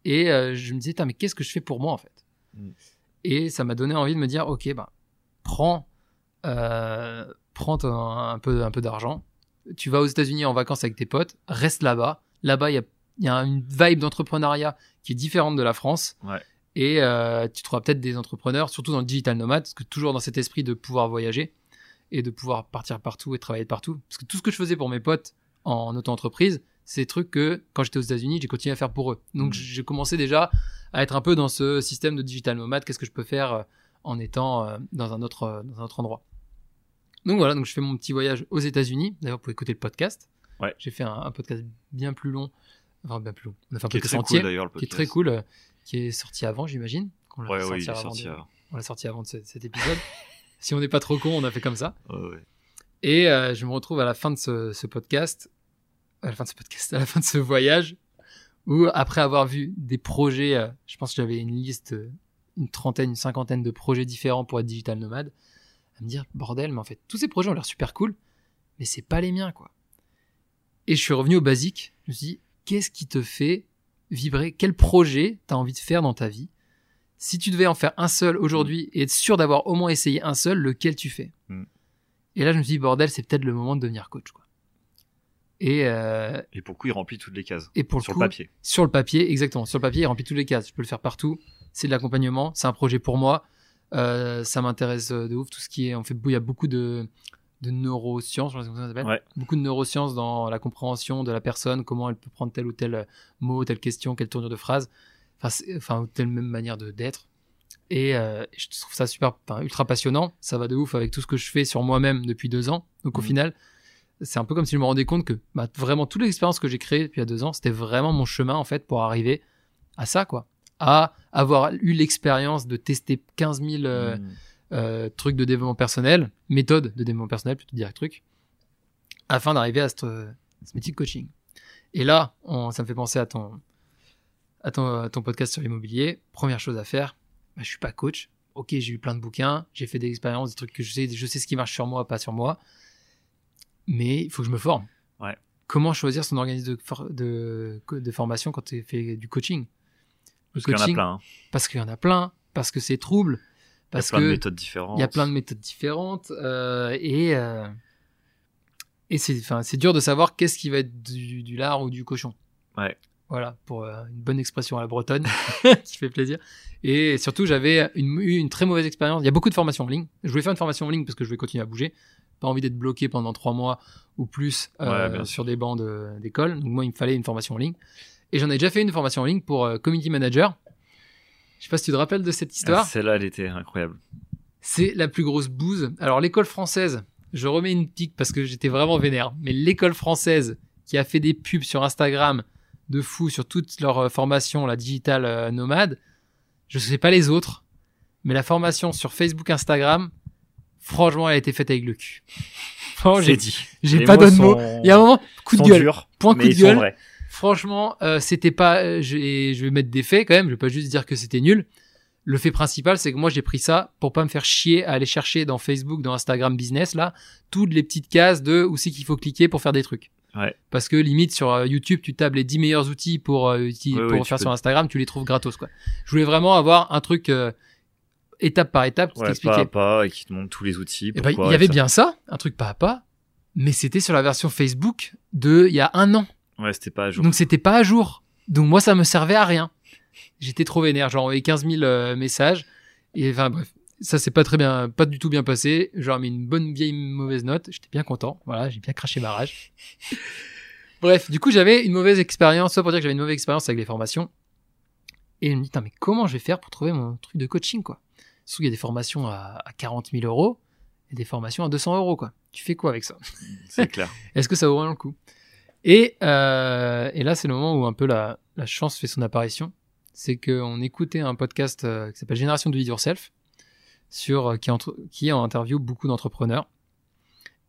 Et euh, je me disais, mais qu'est-ce que je fais pour moi, en fait? Mm. Et ça m'a donné envie de me dire, ok, bah, prends, euh, prends ton- un peu, un peu d'argent. Tu vas aux États-Unis en vacances avec tes potes, reste là-bas. Là-bas, il y a, y a une vibe d'entrepreneuriat qui est différente de la France. Ouais. Et euh, tu trouveras peut-être des entrepreneurs, surtout dans le digital nomade, parce que toujours dans cet esprit de pouvoir voyager et de pouvoir partir partout et travailler de partout. Parce que tout ce que je faisais pour mes potes en auto-entreprise, c'est des trucs que quand j'étais aux États-Unis, j'ai continué à faire pour eux. Donc Mhm. j'ai commencé déjà à être un peu dans ce système de digital nomade. Qu'est-ce que je peux faire euh, en étant euh, dans un autre dans un autre endroit? Donc voilà, donc je fais mon petit voyage aux États-Unis. D'ailleurs, pour écouter le podcast, Ouais. j'ai fait un, un podcast bien plus long, enfin bien plus long. On a fait un Qui podcast entier, cool le qui est podcast. très cool, euh, qui est sorti avant, j'imagine. qu'on l'a Ouais, sorti ouais, avant de-. On l'a sorti avant de ce- cet épisode. si on n'est pas trop con, on a fait comme ça. Et euh, je me retrouve à la fin de ce, ce podcast, à la fin de ce podcast, à la fin de ce voyage, où après avoir vu des projets, euh, je pense que j'avais une liste, une trentaine, une cinquantaine de projets différents pour être digital nomade, à me dire bordel, mais en fait tous ces projets ont l'air super cool, mais c'est pas les miens quoi. Et je suis revenu au basique. Je me suis dit qu'est-ce qui te fait vibrer? Quel projet t'as envie de faire dans ta vie? Si tu devais en faire un seul aujourd'hui et être sûr d'avoir au moins essayé un seul, lequel tu fais? Mm. Et là, je me suis dit, bordel, c'est peut-être le moment de devenir coach. Quoi. Et, euh, Et pour le coup, il remplit toutes les cases. et pour le Sur coup, le papier. sur le papier, exactement, sur le papier, il remplit toutes les cases. Je peux le faire partout. C'est de l'accompagnement, c'est un projet pour moi. Euh, ça m'intéresse euh, de ouf. Tout ce qui est, on fait, il y a beaucoup de, de neurosciences, je sais pas comment ça s'appelle. Ouais. Beaucoup de neurosciences dans la compréhension de la personne, comment elle peut prendre tel ou tel mot, telle question, quelle tournure de phrase, enfin, enfin ou telle même manière de d'être. Et euh, je trouve ça super, ultra passionnant. Ça va de ouf avec tout ce que je fais sur moi-même depuis deux ans. Donc au Mhm. final, c'est un peu comme si je me rendais compte que bah, vraiment toutes les expériences que j'ai créées depuis il y a deux ans, c'était vraiment mon chemin en fait pour arriver à ça, quoi. À avoir eu l'expérience de tester 15 000 euh, Mm. euh, trucs de développement personnel, méthode de développement personnel, plutôt dire truc, afin d'arriver à ce, ce métier de coaching. Et là, on- ça me fait penser à ton, à ton, à ton podcast sur l'immobilier. Première chose à faire, bah, je suis pas coach. Ok, j'ai eu plein de bouquins, j'ai fait des expériences, des trucs que je sais, je sais ce qui marche sur moi, pas sur moi. Mais il faut que je me forme. Ouais. Comment choisir son organisme de, for- de, de formation quand tu fais du coaching? Parce qu'il y en a plein. hein. parce qu'il y en a plein, parce que c'est trouble, Il y a parce plein de méthodes différentes. il y a plein de méthodes différentes euh, et euh, et c'est enfin c'est dur de savoir qu'est-ce qui va être du, du lard ou du cochon. Ouais. Voilà pour euh, une bonne expression à la bretonne qui fait plaisir. Et surtout j'avais une, eu une très mauvaise expérience. Il y a beaucoup de formations en ligne. Je voulais faire une formation en ligne parce que je voulais continuer à bouger. Pas envie d'être bloqué pendant trois mois ou plus euh, Ouais, sur des bancs de- d'école. Donc moi il me fallait une formation en ligne. Et j'en ai déjà fait une formation en ligne pour euh, community manager. Je sais pas si tu te rappelles de cette histoire. Ah, Celle-là, elle était incroyable. C'est la plus grosse bouse. Alors l'école française, je remets une pique parce que j'étais vraiment vénère, mais l'école française qui a fait des pubs sur Instagram de fou sur toute leur euh, formation, la digital euh, nomade, je sais pas les autres, mais la formation sur Facebook, Instagram, franchement, elle a été faite avec le cul. J'ai, dit. j'ai pas d'autres mots. Il y a un moment, coup de gueule. durs, Point coup de gueule. Franchement, euh, c'était pas. euh, je, je vais mettre des faits quand même. Je vais pas juste dire que c'était nul. Le fait principal, c'est que moi j'ai pris ça pour pas me faire chier à aller chercher dans Facebook, dans Instagram Business là, toutes les petites cases de où c'est qu'il faut cliquer pour faire des trucs. Ouais. Parce que limite sur euh, YouTube, tu tapes les 10 meilleurs outils pour euh, Ouais, pour ouais, faire sur Instagram, tu les trouves gratos quoi. Je voulais vraiment avoir un truc euh, étape par étape qui t'expliquait. pas à pas et qui te montre tous les outils. Eh ben, il y avait bien ça, un truc pas à pas, mais c'était sur la version Facebook de il y a un an. Ouais, c'était pas à jour. Donc c'était pas à jour. Donc moi ça me servait à rien. J'étais trop vénère, j'ai envoyé 15 000 euh, messages et enfin bref, ça s'est pas très bien, pas du tout bien passé. J'ai mis une bonne vieille mauvaise note. J'étais bien content. Voilà, j'ai bien craché ma rage. bref, du coup j'avais une mauvaise expérience, soit pour dire que j'avais une mauvaise expérience avec les formations. Et je me dis, mais comment je vais faire pour trouver mon truc de coaching quoi? Surtout qu'il y a des formations à, à 40 000 euros et des formations à 200 euros quoi. Tu fais quoi avec ça? C'est clair. est-ce que ça vaut vraiment le coup? Et, euh, et là, c'est le moment où un peu la, la chance fait son apparition. C'est qu'on écoutait un podcast euh, qui s'appelle Génération de It Yourself, sur, euh, qui, entre, qui en interview beaucoup d'entrepreneurs.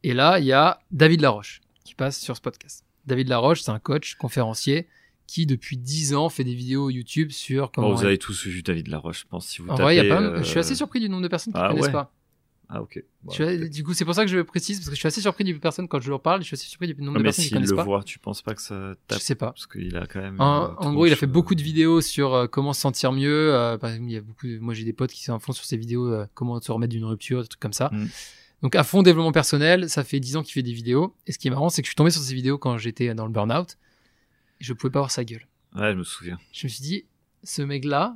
Et là, il y a David Laroche. qui passe sur ce podcast. David Laroche, c'est un coach, conférencier, qui depuis 10 ans fait des vidéos YouTube sur comment. Bon, vous avez tous vu David Laroche, je pense. Si vous en tapez, vrai, y a pas euh, je suis assez surpris du nombre de personnes qui ne ah connaissent ouais. pas. Ah, ok. Bon, Je suis- peut-être. du coup, c'est pour ça que je le précise, parce que je suis assez surpris du personne quand je leur parle, je suis assez surpris du nombre Non, de mais personnes qui s'il connaissent le pas. voit, tu penses pas que ça Je tape sais pas. Parce qu'il a quand même. En, en gros, il a fait euh, beaucoup de vidéos sur euh, comment se sentir mieux. euh, par exemple, il y a beaucoup. de- Moi, j'ai des potes qui sont à fond sur ces vidéos, euh, comment se remettre d'une rupture, des trucs comme ça. Mm. Donc, à fond développement personnel, ça fait 10 ans qu'il fait des vidéos. Et ce qui est marrant, c'est que je suis tombé sur ces vidéos quand j'étais dans le burn-out. Et je pouvais pas voir sa gueule. Ouais, je me souviens. Je me suis dit, ce mec-là,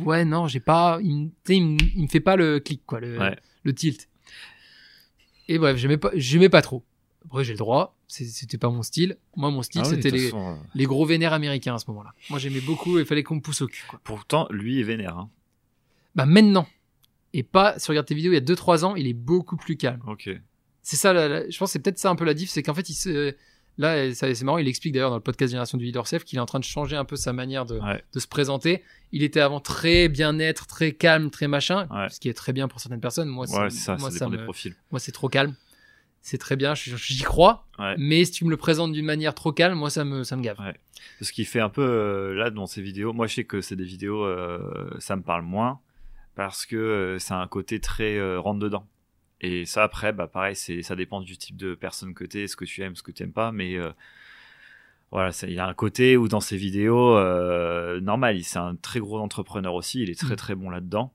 ouais, non, j'ai pas. Il, me- il, me- il me fait pas le clic, quoi, le, Ouais. Le tilt. Et bref, j'aimais pas, j'aimais pas trop. Après, j'ai le droit. C'était pas mon style. Moi, mon style, Ah oui, c'était les, façon, euh, les gros vénères américains à ce moment-là. Moi, j'aimais beaucoup et il fallait qu'on me pousse au cul. Quoi. Pourtant, lui est vénère. Hein. Bah, maintenant. Et pas, si tu regardes tes vidéos il y a 2-3 ans, il est beaucoup plus calme. Ok. C'est ça, la- la- je pense que c'est peut-être ça un peu la diff, c'est qu'en fait, il se, là, ça- c'est marrant, il explique d'ailleurs dans le podcast Génération du Leader Self qu'il est en train de changer un peu sa manière de, Ouais. de se présenter. Il était avant très bien-être, très calme, très machin, Ouais. ce qui est très bien pour certaines personnes. Moi, Ouais, ça, moi, ça me- moi, c'est trop calme. C'est très bien, j'y crois. Mais si tu me le présentes d'une manière trop calme, moi, ça me, ça me gave. Ce qui fait un peu euh, là dans ces vidéos, moi je sais que c'est des vidéos, euh, ça me parle moins parce que euh, c'est un côté très euh, rentre dedans. Et ça après, bah pareil, c'est ça dépend du type de personne que t'es, ce que tu aimes, ce que tu aimes pas, mais euh, voilà, c'est- il y a un côté où dans ces vidéos, euh, normal, il- c'est un très gros entrepreneur aussi, il est très Mm. très bon là-dedans.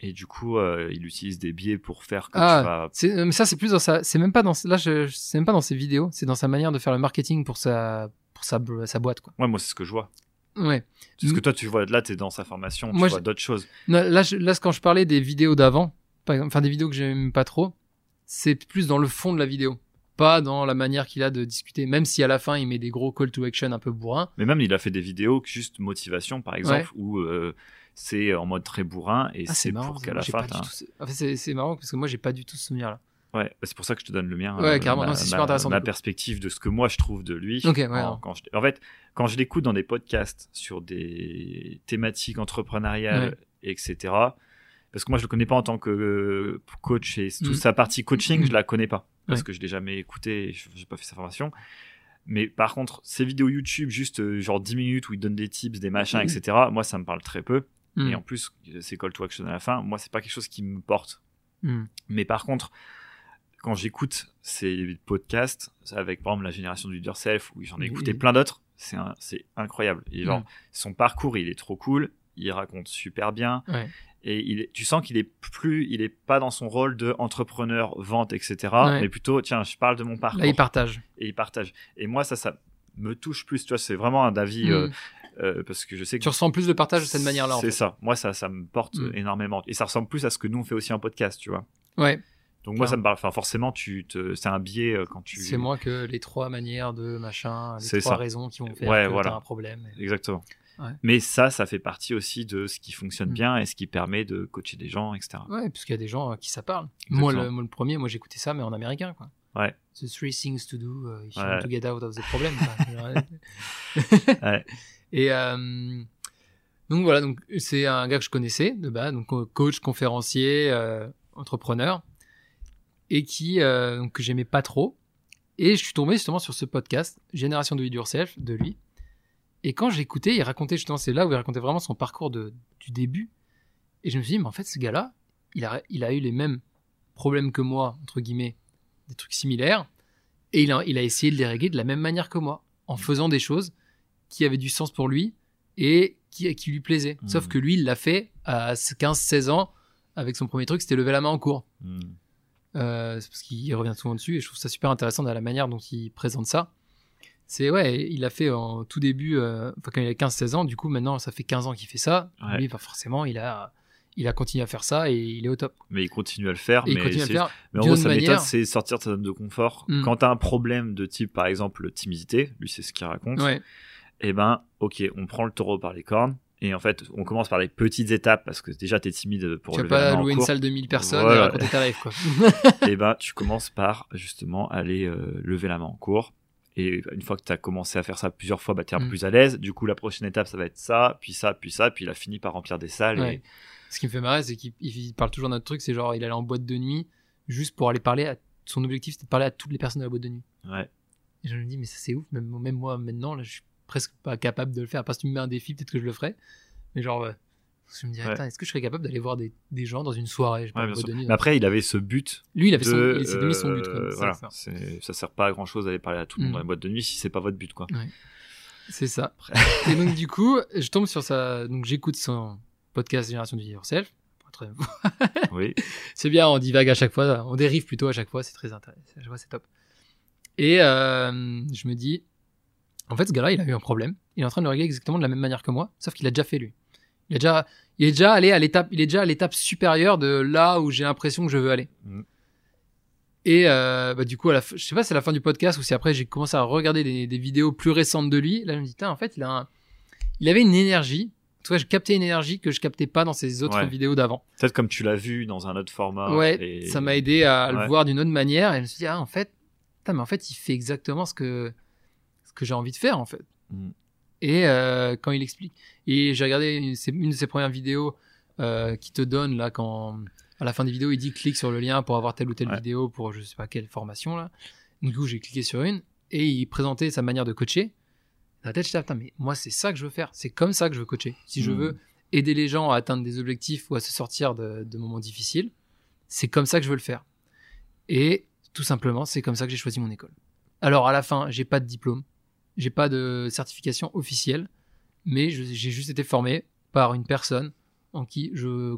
Et du coup, euh, il utilise des biais pour faire que Ah, tu vas. C'est- euh, mais ça, c'est plus dans sa. C'est même pas dans. Là, je, c'est même pas dans ses vidéos. C'est dans sa manière de faire le marketing pour sa, pour sa, sa boîte, quoi. Ouais, moi c'est ce que je vois. Ouais. Parce que Mm. toi, tu vois, là, t'es dans sa formation, tu Moi, vois je- d'autres choses. Non, là, je- là, quand je parlais des vidéos d'avant, par exemple, enfin des vidéos que j'aime pas trop, c'est plus dans le fond de la vidéo, pas dans la manière qu'il a de discuter. Même si à la fin il met des gros call to action un peu bourrin. Mais même, il a fait des vidéos juste motivation, par exemple, où euh, c'est en mode très bourrin et Ah, c'est pour qu'à la fin. tout en fait, c'est, marrant parce que moi j'ai pas du tout ce souvenir-là. Ouais, bah, c'est pour ça que je te donne le mien. Ouais, carrément. Ma, Non, c'est super intéressant, Ma perspective de ce que moi je trouve de lui. Ok, ouais, en, non. quand je, en fait, quand je l'écoute dans des podcasts sur des thématiques entrepreneuriales, etc. Parce que moi je le connais pas en tant que euh, coach et toute Mm. sa partie coaching, Mm. je la connais pas parce Ouais. que je l'ai jamais écouté, j'ai pas fait sa formation. Mais par contre, ces vidéos YouTube, juste euh, genre 10 minutes où il donne des tips, des machins, Mm. etc. Moi, ça me parle très peu. Et en plus, c'est call to action à la fin. Moi, c'est pas quelque chose qui me porte. Mais par contre, quand j'écoute ces podcasts, avec par exemple la génération du leader self, où j'en ai écouté plein d'autres, c'est incroyable. Et genre, Mm. son parcours, il est trop cool. Il raconte super bien. Ouais. Et il est- tu sens qu'il est plus, il est pas dans son rôle de entrepreneur, vente, etc. Ouais. Mais plutôt, tiens, je parle de mon parcours Là, il partage. et il partage. Et moi, ça, ça me touche plus. Tu vois, c'est vraiment un avis euh, Hmm. euh, parce que je sais que Tu ressens plus le partage de cette manière-là. en c'est fait. ça. Moi, ça, ça me porte Mm. énormément. Et ça ressemble plus à ce que nous on fait aussi en podcast, tu vois. Ouais. Donc moi, ça me parle. Enfin, forcément, tu te, c'est un biais euh, quand tu. C'est moins que les trois manières de machin, les trois ça. raisons qui vont faire Ouais, que voilà. un problème. Exactement. Ouais. Mais ça, ça fait partie aussi de ce qui fonctionne Mm. bien et ce qui permet de coacher des gens, etc. Ouais, parce qu'il y a des gens euh, qui ça parle. Moi le, Exactement. moi, le premier, moi, j'écoutais ça, mais en américain, quoi. Ouais. The three things to do uh, if you want to get out of the problem. Ouais. Et euh, donc voilà, donc c'est un gars que je connaissais de base, donc euh, coach, conférencier, euh, entrepreneur, et qui euh, donc, que j'aimais pas trop. Et je suis tombé justement sur ce podcast, Génération de It Yourself, de lui. Et quand j'écoutais, il racontait justement, c'est là où il racontait vraiment son parcours de, du début. Et je me suis dit, mais en fait, ce gars-là, il a, il a eu les mêmes problèmes que moi, entre guillemets, des trucs similaires. Et il a, il a essayé de les régler de la même manière que moi, en faisant des choses qui avaient du sens pour lui et qui, qui lui plaisaient. Sauf Mhm. que lui, il l'a fait à 15-16 ans avec son premier truc, c'était lever la main en cours. Mm. Euh, c'est parce qu'il revient souvent dessus et je trouve ça super intéressant dans la manière dont il présente ça. C'est ouais, il a fait en tout début, euh, quand il a 15-16 ans, du coup maintenant ça fait 15 ans qu'il fait ça. Ouais. Lui, bah, forcément, il a, il a continué à faire ça et il est au top. Mais il continue à le faire. Et il mais continue à le faire. Mais en gros, sa manière- méthode, c'est sortir de sa zone de confort. Mm. Quand tu as un problème de type, par exemple, timidité, lui, c'est ce qu'il raconte, Ouais, eh ben, ok, on prend le taureau par les cornes. Et en fait, on commence par les petites étapes parce que déjà, tu es timide pour tu vas pas louer une salle de 1000 personnes Voilà. et raconter ta life quoi. et ben, tu commences par justement aller euh, lever la main en cours. Et une fois que tu as commencé à faire ça plusieurs fois, bah, tu es un peu Mm. plus à l'aise. Du coup, la prochaine étape, ça va être ça, puis ça, puis ça. Puis il a fini par remplir des salles. Ouais. Ce qui me fait marrer, c'est qu'il il parle toujours d'un truc, c'est genre il allait en boîte de nuit juste pour aller parler à son objectif, c'était de parler à toutes les personnes de la boîte de nuit. Et, ouais. Et je me dis, mais ça c'est ouf, même, même moi maintenant, là, je suis presque pas capable de le faire. Parce que tu me mets un défi, peut-être que je le ferai. Mais genre. Je me dis, Ouais. est-ce que je serais capable d'aller voir des, des gens dans une soirée? Je pas, après, il avait ce but. Lui, il avait son, de, il s'était mis son but. quoi. euh, voilà, ça. ça sert pas à grand chose d'aller parler à tout le monde Mm. dans les boîtes de nuit si c'est pas votre but, quoi. C'est ça. Et donc, du coup, je tombe sur ça. Donc, j'écoute son podcast Génération du Yourself. Oui. C'est bien, on divague à chaque fois, on dérive plutôt à chaque fois, c'est très intéressant. Je vois, c'est top. Et euh, je me dis, en fait, ce gars-là, il a eu un problème. Il est en train de le régler exactement de la même manière que moi, sauf qu'il a déjà fait lui. Il a déjà, il est déjà allé à l'étape, il est déjà à l'étape supérieure de là où j'ai l'impression que je veux aller. Mhm. Et euh, bah, du coup, à la je sais pas, si c'est la fin du podcast ou si après j'ai commencé à regarder des, des vidéos plus récentes de lui. Là, je me dis, en fait, il a, un- il avait une énergie. Tu vois, je captais une énergie que je captais pas dans ses autres Ouais. vidéos d'avant. Peut-être comme tu l'as vu dans un autre format. Ouais, et- ça m'a aidé à le voir d'une autre manière. Et je me suis dit, ah, en fait, mais en fait, il fait exactement ce que, ce que j'ai envie de faire, en fait. Mm. Et euh, quand il explique. Et j'ai regardé une, de ses premières vidéos euh, qui te donne, là, quand à la fin des vidéos, il dit clique sur le lien pour avoir telle ou telle Ouais. vidéo pour je sais pas quelle formation, là. Du coup, j'ai cliqué sur une et il présentait sa manière de coacher. Dans la tête, j'étais, ah, putain, mais moi, c'est ça que je veux faire. C'est comme ça que je veux coacher. Si je Mm. veux aider les gens à atteindre des objectifs ou à se sortir de, de moments difficiles, c'est comme ça que je veux le faire. Et tout simplement, c'est comme ça que j'ai choisi mon école. Alors à la fin, j'ai pas de diplôme, j'ai pas de certification officielle, mais j'ai juste été formé par une personne en qui je,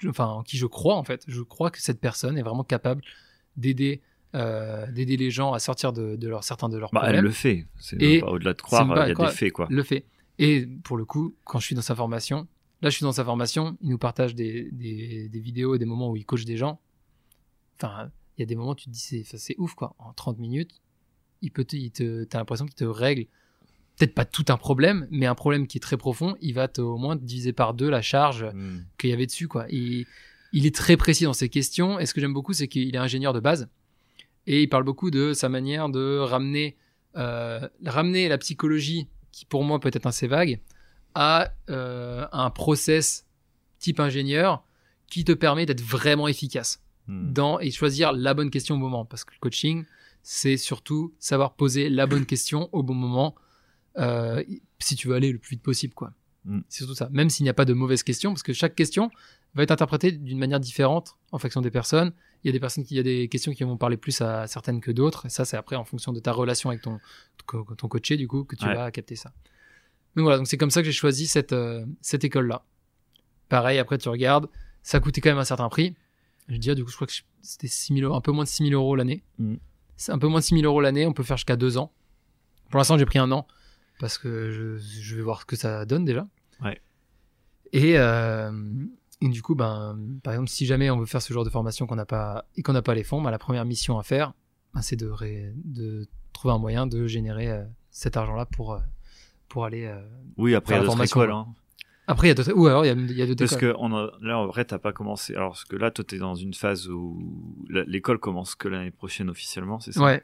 je- enfin en qui je crois en fait. Je crois que cette personne est vraiment capable d'aider euh, d'aider les gens à sortir de, de leur certains de leurs Bah, elle problèmes. le fait. C'est au-delà de croire, il y a quoi- des faits, quoi. le fait. Et pour le coup, quand je suis dans sa formation, là je suis dans sa formation, il nous partage des, des, des vidéos et des moments où il coach des gens. Enfin, il y a des moments où tu te dis c'est ouf quoi. En 30 minutes, il peut il te, t'as l'impression qu'il te règle peut-être pas tout un problème, mais un problème qui est très profond. Il va te, au moins diviser par deux la charge Mm. qu'il y avait dessus quoi. Et il est très précis dans ses questions. Et ce que j'aime beaucoup, c'est qu'il est ingénieur de base et il parle beaucoup de sa manière de ramener euh, ramener la psychologie qui pour moi peut être assez vague à euh, un process type ingénieur qui te permet d'être vraiment efficace Mm. dans et choisir la bonne question au moment parce que le coaching c'est surtout savoir poser la bonne question au bon moment euh, si tu veux aller le plus vite possible quoi. Mm. c'est surtout ça. Même s'il n'y a pas de mauvaise question parce que chaque question va être interprétée d'une manière différente en fonction des personnes. Il y a des personnes qui il y a des questions qui vont parler plus à certaines que d'autres et ça c'est après en fonction de ta relation avec ton ton coaché du coup que tu Ouais. vas capter ça. Donc voilà donc c'est comme ça que j'ai choisi cette euh, cette école là pareil après tu regardes ça coûtait quand même un certain prix. Je dirais du coup je crois que c'était 6 000 euros, un peu moins de 6 000 euros l'année. Mm. C'est un peu moins de 6 000 euros l'année on peut faire jusqu'à deux ans pour l'instant j'ai pris un an parce que je, je vais voir ce que ça donne déjà Ouais. et, euh, et du coup ben par exemple si jamais on veut faire ce genre de formation qu'on n'a pas et qu'on n'a pas les fonds ben, la première mission à faire ben, c'est de, ré- de trouver un moyen de générer euh, cet argent là pour euh, pour aller Oui, après, Faire la formation, hein. Après il y a d'autres ou alors il y a, il y a d'autres Parce écoles. que on a- là, en vrai, t'as pas commencé. Alors, parce que là, toi, t'es dans une phase où l'école commence que l'année prochaine officiellement, c'est ça? Ouais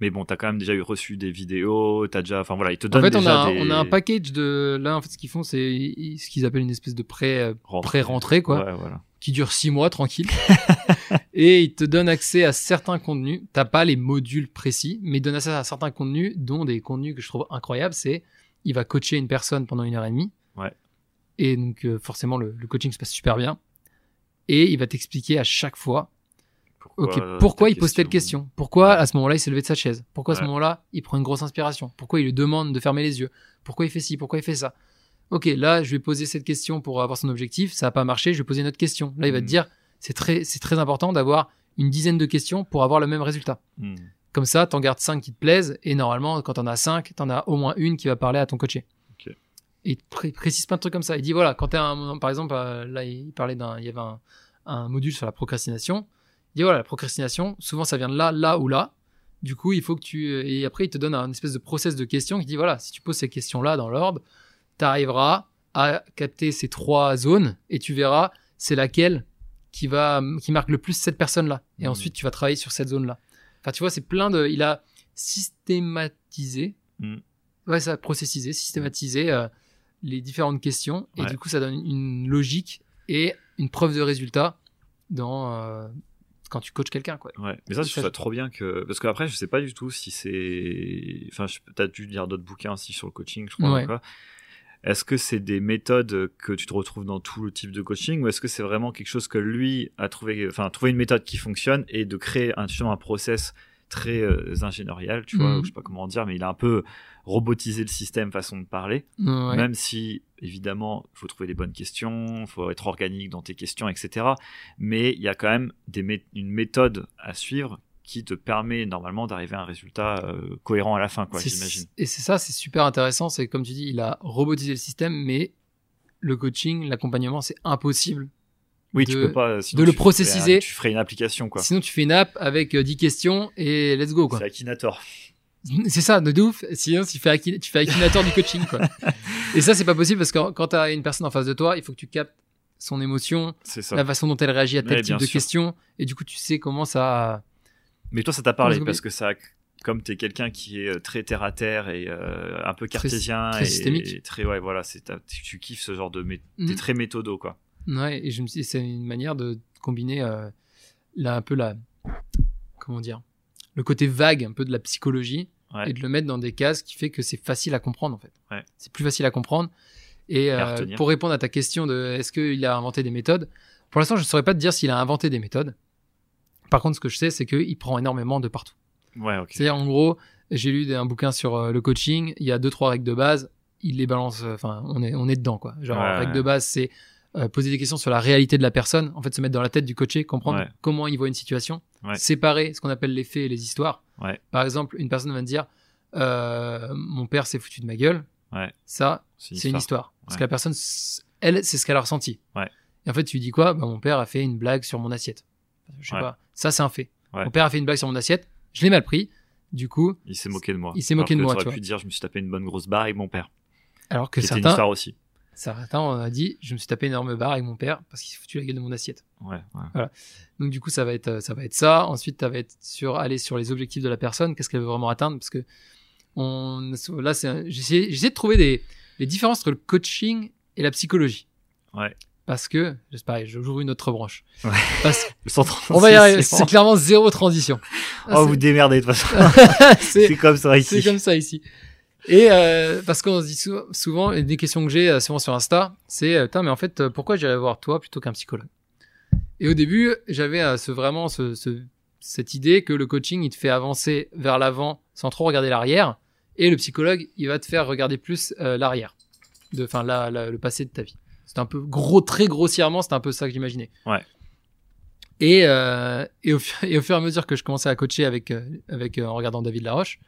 Mais bon, t'as quand même déjà eu reçu des vidéos, t'as déjà. Enfin voilà, ils te En donnent fait, on déjà a, des. on a un package de. Là, en fait, ce qu'ils font, c'est ce qu'ils appellent une espèce de pré, euh, Rentrée. pré-rentrée, quoi, Ouais, voilà. qui dure six mois, tranquille. et ils te donnent accès à certains contenus. T'as pas les modules précis, mais ils donnent accès à certains contenus, dont des contenus que je trouve incroyables. C'est, il va coacher une personne pendant une heure et demie. Ouais. Et donc, euh, forcément, le, le coaching se passe super bien. Et il va t'expliquer à chaque fois pourquoi il pose telle question Pourquoi à ce moment-là il s'est levé de sa chaise? Pourquoi à ce moment-là il prend une grosse inspiration? Pourquoi il lui demande de fermer les yeux? Pourquoi il fait ci? Pourquoi il fait ça? Ok, là je vais poser cette question pour avoir son objectif, ça n'a pas marché, je vais poser une autre question. Là il va te Mm. dire c'est très, c'est très important d'avoir une dizaine de questions pour avoir le même résultat. Hmm. Comme ça, t'en gardes 5 qui te plaisent et normalement quand t'en as 5, t'en as au moins une qui va parler à ton coaché. Et il pré- précise plein de trucs comme ça. Il dit voilà, quand t'es un moment, par exemple, euh, là il parlait d'un, il y avait un, un module sur la procrastination. Il dit voilà, la procrastination, souvent ça vient de là, là ou là. Du coup, il faut que tu. Et après, il te donne un espèce de process de questions qui dit voilà, si tu poses ces questions-là dans l'ordre, tu arriveras à capter ces trois zones et tu verras c'est laquelle qui, va, qui marque le plus cette personne-là. Et Mhm. ensuite, tu vas travailler sur cette zone-là. Enfin, tu vois, c'est plein de. Il a systématisé, Mhm. ouais, ça, processisé, systématisé euh, les différentes questions. Et Ouais. du coup, ça donne une logique et une preuve de résultat dans. euh, quand tu coaches quelqu'un, quoi. Ouais, mais ça, je trouve ça trop bien que. Parce qu'après, je sais pas du tout si c'est. Enfin, je- t'as dû lire d'autres bouquins aussi sur le coaching, je crois. Ouais. quoi. Est-ce que c'est des méthodes que tu te retrouves dans tout le type de coaching ou est-ce que c'est vraiment quelque chose que lui a trouvé, enfin, trouver une méthode qui fonctionne et de créer un, justement un process très euh, ingéniorial, tu vois, Mhm. ou je sais pas comment dire, mais il a un peu robotisé le système, façon de parler. Ouais. Même si, évidemment, il faut trouver les bonnes questions, il faut être organique dans tes questions, etc. Mais il y a quand même des mé- une méthode à suivre qui te permet normalement d'arriver à un résultat euh, cohérent à la fin, quoi, j'imagine. Et c'est ça, c'est super intéressant. C'est comme tu dis, il a robotisé le système, mais le coaching, l'accompagnement, c'est impossible. Oui, de- tu peux pas. sinon de le tu processiser. Tu ferais une application, quoi. Sinon, tu fais une app avec euh, 10 questions et let's go, quoi. C'est Akinator. C'est ça, de ouf. Sinon, tu fais, Aki- tu fais Akinator du coaching, quoi. Et ça, c'est pas possible parce que quand, tu as une personne en face de toi, il faut que tu captes son émotion, la façon dont elle réagit à tel Ouais, type de sûr. questions, et du coup, tu sais comment ça. Mais toi, ça t'a parlé parce que ça, comme t'es quelqu'un qui est euh, très terre à terre et euh, un peu cartésien très et, systémique. et très ouais, voilà, c'est tu tu kiffes ce genre de, mé- Mhm. t'es très méthodo, quoi. Ouais, et je me suis c'est une manière de combiner euh, là, un peu la. Comment dire Le côté vague, un peu de la psychologie, Ouais. et de le mettre dans des cases qui fait que c'est facile à comprendre, en fait. Ouais. C'est plus facile à comprendre. Et à euh, pour répondre à ta question de est-ce qu'il a inventé des méthodes, pour l'instant, je ne saurais pas te dire s'il a inventé des méthodes. Par contre, ce que je sais, c'est qu'il prend énormément de partout. Ouais. C'est-à-dire, en gros, j'ai lu un bouquin sur euh, le coaching, il y a deux, trois règles de base, il les balance, enfin, on est, on est dedans, quoi. Genre, Ouais, règle de base, c'est euh, poser des questions sur la réalité de la personne, en fait, se mettre dans la tête du coaché, comprendre Ouais. comment il voit une situation, Ouais. séparer ce qu'on appelle les faits et les histoires. Ouais. Par exemple, une personne va me dire, euh, mon père s'est foutu de ma gueule. Ça, c'est une histoire. Parce que la personne, elle, c'est ce qu'elle a ressenti. Et en fait, tu lui dis quoi? Bah, Mon père a fait une blague sur mon assiette. Je sais pas. Ça, c'est un fait. Mon père a fait une blague sur mon assiette. Je l'ai mal pris. Du coup, Il s'est moqué de moi. Il s'est moqué Alors de moi, tu pu vois. dire, je me suis tapé une bonne grosse barre avec mon père. alors que C'était une certains, histoire aussi. Certains, on a dit, je me suis tapé une énorme barre avec mon père parce qu'il s'est foutu la gueule de mon assiette. Ouais, ouais. Donc du coup, ça va être, euh, ça va être ça. Ensuite, ça va être sur aller sur les objectifs de la personne. Qu'est-ce qu'elle veut vraiment atteindre? Parce que on, là, j'essaie, de trouver des, les différences entre le coaching et la psychologie. Ouais. Parce que, c'est pareil, j'ouvre une autre branche. Ouais. Parce que- Le 136, on va y arriver. c'est clairement zéro transition. Oh, vous démerdez de toute façon. c'est comme ça ici. c'est comme ça ici. Et euh, parce qu'on se dit sou- souvent, et des questions que j'ai euh, souvent sur Insta, c'est euh, Putain, mais en fait, pourquoi j'irais voir toi plutôt qu'un psychologue? Et au début, j'avais ce, vraiment ce, ce- cette idée que le coaching, il te fait avancer vers l'avant sans trop regarder l'arrière, et le psychologue, il va te faire regarder plus euh, l'arrière, enfin, la- la- le passé de ta vie. C'est un peu gros, très grossièrement, c'est un peu ça que j'imaginais. Ouais. Et, euh, et, au, fur- et au fur et à mesure que je commençais à coacher avec, avec, en regardant David Laroche,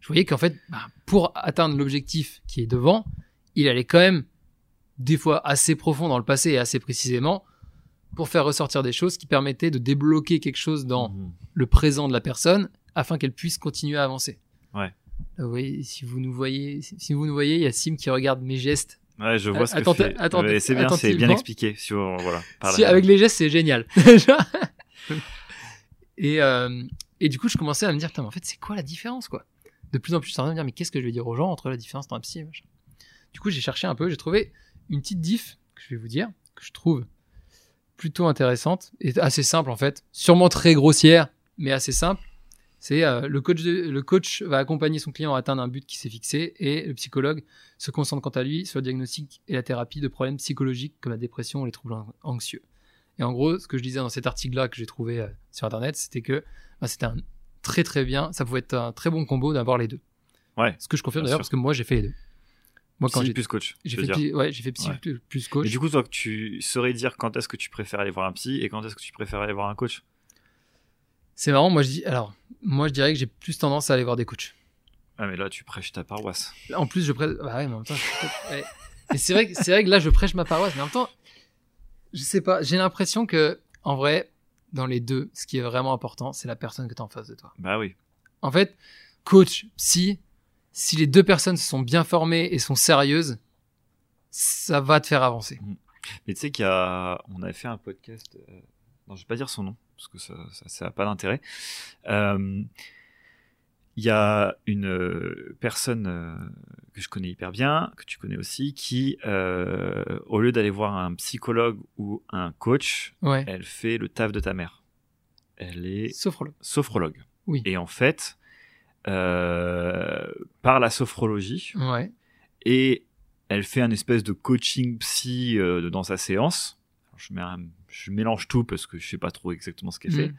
je voyais qu'en fait, bah, pour atteindre l'objectif qui est devant, il allait quand même des fois assez profond dans le passé et assez précisément pour faire ressortir des choses qui permettaient de débloquer quelque chose dans Mhm. le présent de la personne afin qu'elle puisse continuer à avancer. Ouais. Là, Vous voyez, si vous nous voyez, si vous nous voyez, il y a Sim qui regarde mes gestes. Ouais, je vois ce que fait. attends, Ouais, c'est bien, c'est bien expliqué. Voilà, Si, la- avec les gestes, c'est génial. et, euh, et du coup, je commençais à me dire, Putain, mais en fait, c'est quoi la différence, quoi? De plus en plus, en de me dire, mais qu'est-ce que je vais dire aux gens entre la différence un psy Du coup, j'ai cherché un peu, j'ai trouvé une petite diff que je vais vous dire, que je trouve plutôt intéressante et assez simple en fait, sûrement très grossière, mais assez simple. C'est euh, le coach, le coach va accompagner son client à atteindre un but qui s'est fixé et le psychologue se concentre quant à lui sur le diagnostic et la thérapie de problèmes psychologiques comme la dépression ou les troubles an- anxieux. Et en gros, ce que je disais dans cet article-là que j'ai trouvé euh, sur Internet, c'était que bah, c'était un très très bien, ça pouvait être un très bon combo d'avoir les deux. Ouais. Ce que je confirme d'ailleurs parce que moi j'ai fait les deux. Moi quand j'ai plus coach. j'ai fait, veux dire. psy- ouais, j'ai fait psy Ouais. plus, coach. Et du coup, toi, tu saurais dire quand est-ce que tu préfères aller voir un psy et quand est-ce que tu préfères aller voir un coach? C'est marrant, moi je dis alors moi je dirais que j'ai plus tendance à aller voir des coachs. Ah, mais là, tu prêches ta paroisse. En plus, je prêche. Bah ouais, mais en même temps, je- ouais. Mais c'est vrai, que- c'est vrai que là, je prêche ma paroisse, mais en même temps, je sais pas. J'ai l'impression que, en vrai, dans les deux, ce qui est vraiment important, c'est la personne que tu as en face de toi. Bah oui. En fait, coach, psy, si les deux personnes sont bien formées et sont sérieuses, ça va te faire avancer. Mais tu sais qu'il y a, on avait fait un podcast. euh, Non, je vais pas dire son nom parce que ça, ça, ça a pas d'intérêt. Euh, Il y a une euh, personne euh, que je connais hyper bien, que tu connais aussi, qui, euh, au lieu d'aller voir un psychologue ou un coach, Ouais. elle fait le taf de ta mère. elle est Sophrologue. sophrologue. Oui. Et en fait, euh, par la sophrologie, Ouais. et elle fait un espèce de coaching psy euh, dans sa séance. Je, mets un- je mélange tout parce que je sais pas trop exactement ce qu'elle fait.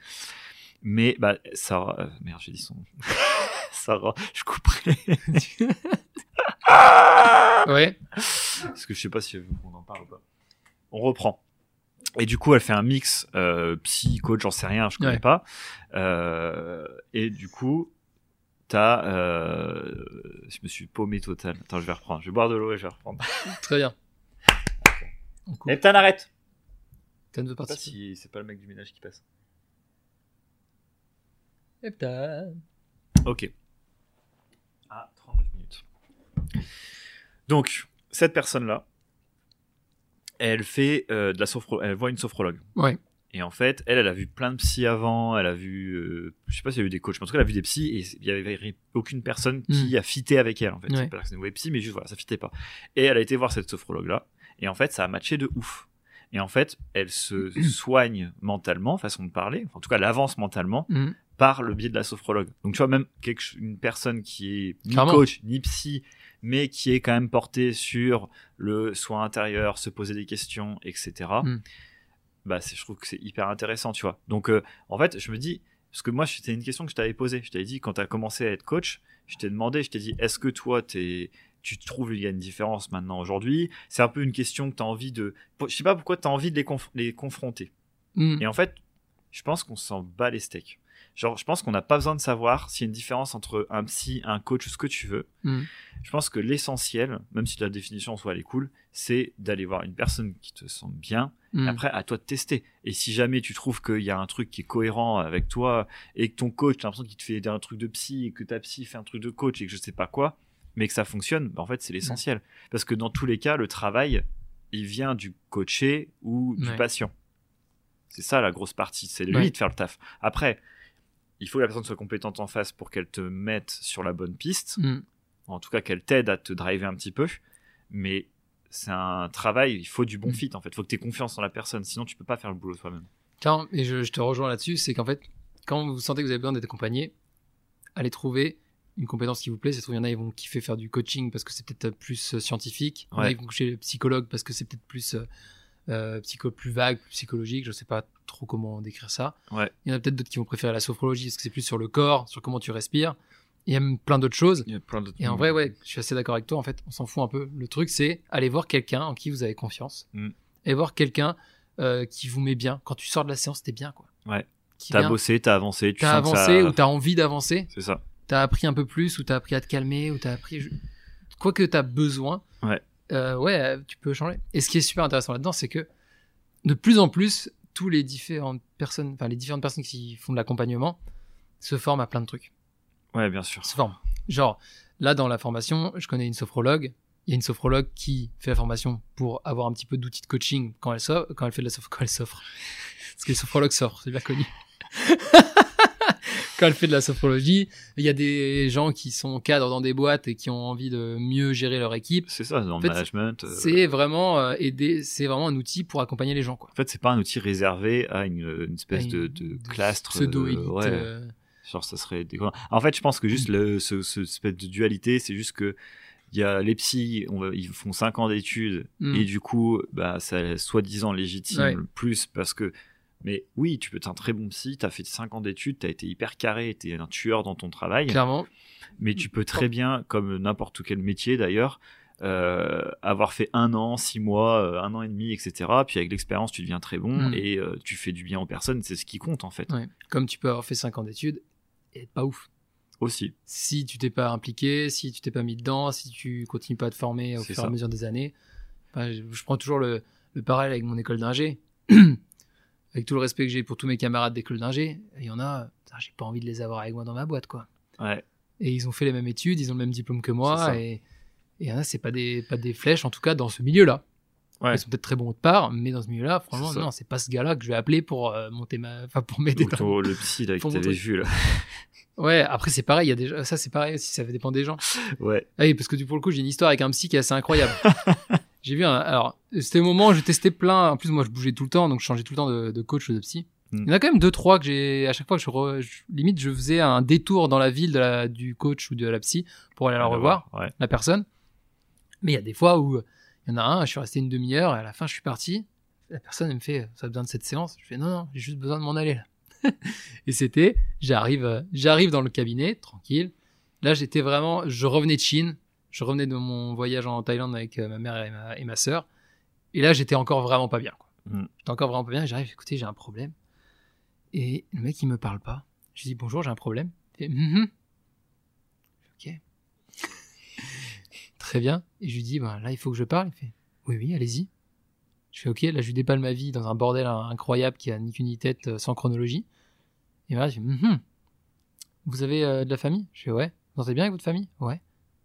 Mais bah, Sarah, euh, merde, j'ai dit son. Sarah, je couperai. Ouais. Parce que je sais pas si on en parle ou pas. On reprend. Et du coup, elle fait un mix euh, psy, coach, j'en sais rien, je connais Ouais. pas. Euh, et du coup, t'as. Euh, je me suis paumé total. Attends, je vais reprendre. Je vais boire de l'eau et je vais reprendre. Très bien. On coupe. Neptune, arrête deux Je sais pas si c'est pas le mec du ménage qui passe. Ok. Ah, 39 minutes. Donc, cette personne-là, elle fait euh, de la sophro... Elle voit une sophrologue. Ouais. Et en fait, elle, elle a vu plein de psys avant, elle a vu, euh, je sais pas s'il y a eu des coachs, mais en tout cas, elle a vu des psys et il y avait aucune personne qui a fité avec elle, en fait. Ouais. C'est pas que c'est une web psy, mais juste voilà, ça fitait pas. Et elle a été voir cette sophrologue-là, et en fait, ça a matché de ouf. Et en fait, elle se soigne mentalement, façon de parler, en tout cas, elle avance mentalement Mm. Par le biais de la sophrologue. Donc, tu vois, même quelque, une personne qui est ni Clairement. coach, ni psy, mais qui est quand même portée sur le soin intérieur, se poser des questions, etc. Mm. Bah, je trouve que c'est hyper intéressant, tu vois. Donc, euh, en fait, je me dis, parce que moi, c'était une question que je t'avais posée. Je t'avais dit, quand tu as commencé à être coach, je t'ai demandé, je t'ai dit, est-ce que toi, t'es tu trouves qu'il y a une différence maintenant aujourd'hui? C'est un peu une question que tu as envie de. Je sais pas pourquoi tu as envie de les, conf- les confronter. Mm. Et en fait, je pense qu'on s'en bat les steaks. Genre, je pense qu'on n'a pas besoin de savoir s'il y a une différence entre un psy, un coach ou ce que tu veux. Mm. Je pense que l'essentiel, même si la définition en soi elle est cool, c'est d'aller voir une personne qui te sent bien. Mm. Après, à toi de tester. Et si jamais tu trouves qu'il y a un truc qui est cohérent avec toi et que ton coach, t'as l'impression qu'il te fait un truc de psy et que ta psy fait un truc de coach et que je sais pas quoi, mais que ça fonctionne, bah, en fait, c'est l'essentiel. Parce que dans tous les cas, le travail, il vient du coaché ou du Ouais. patient. C'est ça la grosse partie, c'est lui Ouais. de faire le taf. Après, il faut que la personne soit compétente en face pour qu'elle te mette sur la bonne piste, Mm. en tout cas qu'elle t'aide à te driver un petit peu, mais c'est un travail, il faut du bon Mm. fit en fait, il faut que tu aies confiance en la personne, sinon tu peux pas faire le boulot toi-même. Tiens, et je, je te rejoins là-dessus, c'est qu'en fait, quand vous sentez que vous avez besoin d'être accompagné, allez trouver une compétence qui vous plaît. C'est trouve, il y en a, ils vont kiffer faire du coaching parce que c'est peut-être plus euh, scientifique. Il y en a, ils vont coucher le psychologue parce que c'est peut-être plus, euh, psycho, plus vague, plus psychologique. Je sais pas trop comment décrire ça. Ouais. Il y en a peut-être d'autres qui vont préférer la sophrologie parce que c'est plus sur le corps, sur comment tu respires. Il y a même plein d'autres choses. Il y a plein d'autres- Et en vrai, ouais, je suis assez d'accord avec toi. En fait, on s'en fout un peu. Le truc, c'est aller voir quelqu'un en qui vous avez confiance. Mm. Et voir quelqu'un euh, qui vous met bien. Quand tu sors de la séance, t'es bien, quoi. Ouais. Qui T'as vient, bossé, t'as avancé, tu t'as sens que avancé ça- ou t'as envie d'avancer. C'est ça. T'as appris un peu plus ou t'as appris à te calmer ou t'as appris. Quoi que t'as besoin. Ouais. Euh, ouais, euh, tu peux changer. Et ce qui est super intéressant là-dedans, c'est que de plus en plus, tous les différentes personnes, enfin les différentes personnes qui font de l'accompagnement, se forment à plein de trucs. Ouais, bien sûr. se forment. Genre, là, dans la formation, je connais une sophrologue. Il y a une sophrologue qui fait la formation pour avoir un petit peu d'outils de coaching quand elle, so- quand elle fait de la soph- quand elle s'offre. Parce que les sophrologues s'offrent, c'est bien connu. quand elle fait de la sophrologie, il y a des gens qui sont cadres dans des boîtes et qui ont envie de mieux gérer leur équipe. C'est ça, dans En le fait, management. euh, C'est vraiment euh, aider, c'est vraiment un outil pour accompagner les gens, quoi. En fait, c'est pas un outil réservé à une, une espèce de, une- de de clastre. Euh, ouais. euh, Genre, ça serait. En fait, je pense que juste le, ce, ce espèce de dualité, c'est juste que il y a les psys, on va- ils font 5 ans d'études Mm. et du coup, bah, ça soi-disant légitime Ouais. plus parce que. Mais oui, tu peux être un très bon psy, t'as fait 5 ans d'études, t'as été hyper carré, t'es un tueur dans ton travail, clairement. mais tu peux très bien, comme n'importe quel métier d'ailleurs, euh, avoir fait un an, six mois, euh, un an et demi, etc. Puis avec l'expérience, tu deviens très bon Mm. et euh, tu fais du bien aux personnes, c'est ce qui compte en fait. Ouais. Comme tu peux avoir fait 5 ans d'études et être pas ouf. Aussi. si tu t'es pas impliqué, si tu t'es pas mis dedans, si tu continues pas à te former au fur et à mesure des années. Enfin, je, je prends toujours le, le parallèle avec mon école d'ingé. avec tout le respect que j'ai pour tous mes camarades d'école d'ingé, il y en a, j'ai pas envie de les avoir avec moi dans ma boîte, quoi. Ouais. Et ils ont fait les mêmes études, ils ont le même diplôme que moi, et et il y en a, c'est pas des, pas des flèches, en tout cas dans ce milieu-là. Ouais. Ils sont peut-être très bons autre part, mais dans ce milieu-là, franchement, non, c'est pas ce gars-là que je vais appeler pour euh, monter ma, enfin pour m'aider. Dans- le psy là, que t'avais vu là. Ouais, après c'est pareil, il y a déjà, ça c'est pareil aussi, ça dépend des gens. Ouais. Ah oui, parce que du pour le coup, j'ai une histoire avec un psy qui est assez incroyable. j'ai vu un. Alors, c'était le moment où je testais plein. En plus, moi, je bougeais tout le temps, donc je changeais tout le temps de, de coach ou de psy. Il y en a quand même deux, trois que j'ai, à chaque fois que je, re- je- limite, je faisais un détour dans la ville de la, du coach ou de la psy pour aller la Ah, revoir, Ouais. la personne. Mais il y a des fois où il y en a un, je suis resté une demi-heure et à la fin je suis parti. La personne elle me fait, ça a besoin de cette séance? Je fais non, non, j'ai juste besoin de m'en aller là. et c'était, j'arrive, j'arrive dans le cabinet, tranquille. Là j'étais vraiment, je revenais de Chine, je revenais de mon voyage en Thaïlande avec euh, ma mère et ma, et ma sœur. Et là j'étais encore vraiment pas bien. quoi. Mm. J'étais encore vraiment pas bien. J'arrive, écoutez, j'ai un problème. Et le mec il me parle pas. Je lui dis bonjour, j'ai un problème. Il fait, Mhm. ok. Très bien. Et je lui dis, bah, là, il faut que je parle. Il fait, oui, oui, allez-y. Je fais, ok, là, je lui déballe ma vie dans un bordel incroyable qui a ni queue ni tête euh, sans chronologie. Et voilà, je fais, Mhm. vous avez euh, de la famille? Je fais, ouais. Vous entendez bien avec votre famille? Ouais.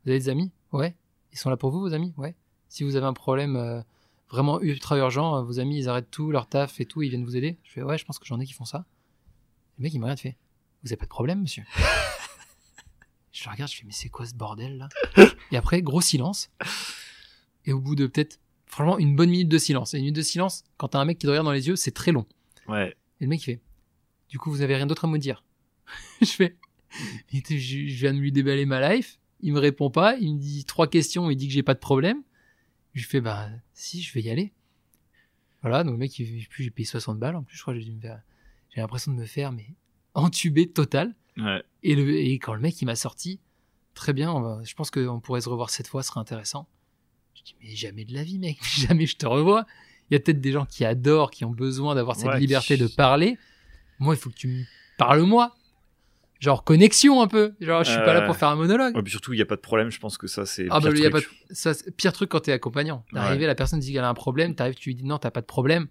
Vous avez des amis? Ouais. Ils sont là pour vous, vos amis? Ouais. Si vous avez un problème euh, vraiment ultra urgent, euh, vos amis, ils arrêtent tout, leur taf et tout, ils viennent vous aider Je fais, ouais, je pense que j'en ai qui font ça. Le mec, il me regarde, il fait, vous avez pas de problème, monsieur? Je le regarde, je fais, mais c'est quoi ce bordel là? Et après, gros silence. Et au bout de peut-être, franchement, une bonne minute de silence. Et une minute de silence, quand t'as un mec qui te regarde dans les yeux, c'est très long. Ouais. Et le mec, il fait, du coup, vous avez rien d'autre à me dire? Je fais, je je viens de lui déballer ma life. Il me répond pas. Il me dit trois questions. Il dit que j'ai pas de problème. Je lui fais, bah, si, je vais y aller. Voilà, donc le mec, il, puis j'ai payé 60 balles. En plus, je crois que j'ai dû me faire- j'ai l'impression de me faire, mais entubé total. Ouais. Et, le, et quand le mec il m'a sorti, très bien, on va- je pense qu'on pourrait se revoir cette fois, ce serait intéressant. Je dis, mais jamais de la vie, mec, jamais je te revois. Il y a peut-être des gens qui adorent, qui ont besoin d'avoir cette Ouais, liberté qui- de parler. Moi, il faut que tu me parles moi. Genre connexion un peu. Genre, je suis pas là pour faire un monologue. Ouais, puis surtout, il n'y a pas de problème. Je pense que ça, c'est. Ah pire bah, il y a pas truc. de- ça, c'est- pire truc quand t'es accompagnant. D'arriver, la personne dit qu'elle a un problème, t'arrives, tu lui dis non, t'as pas de problème.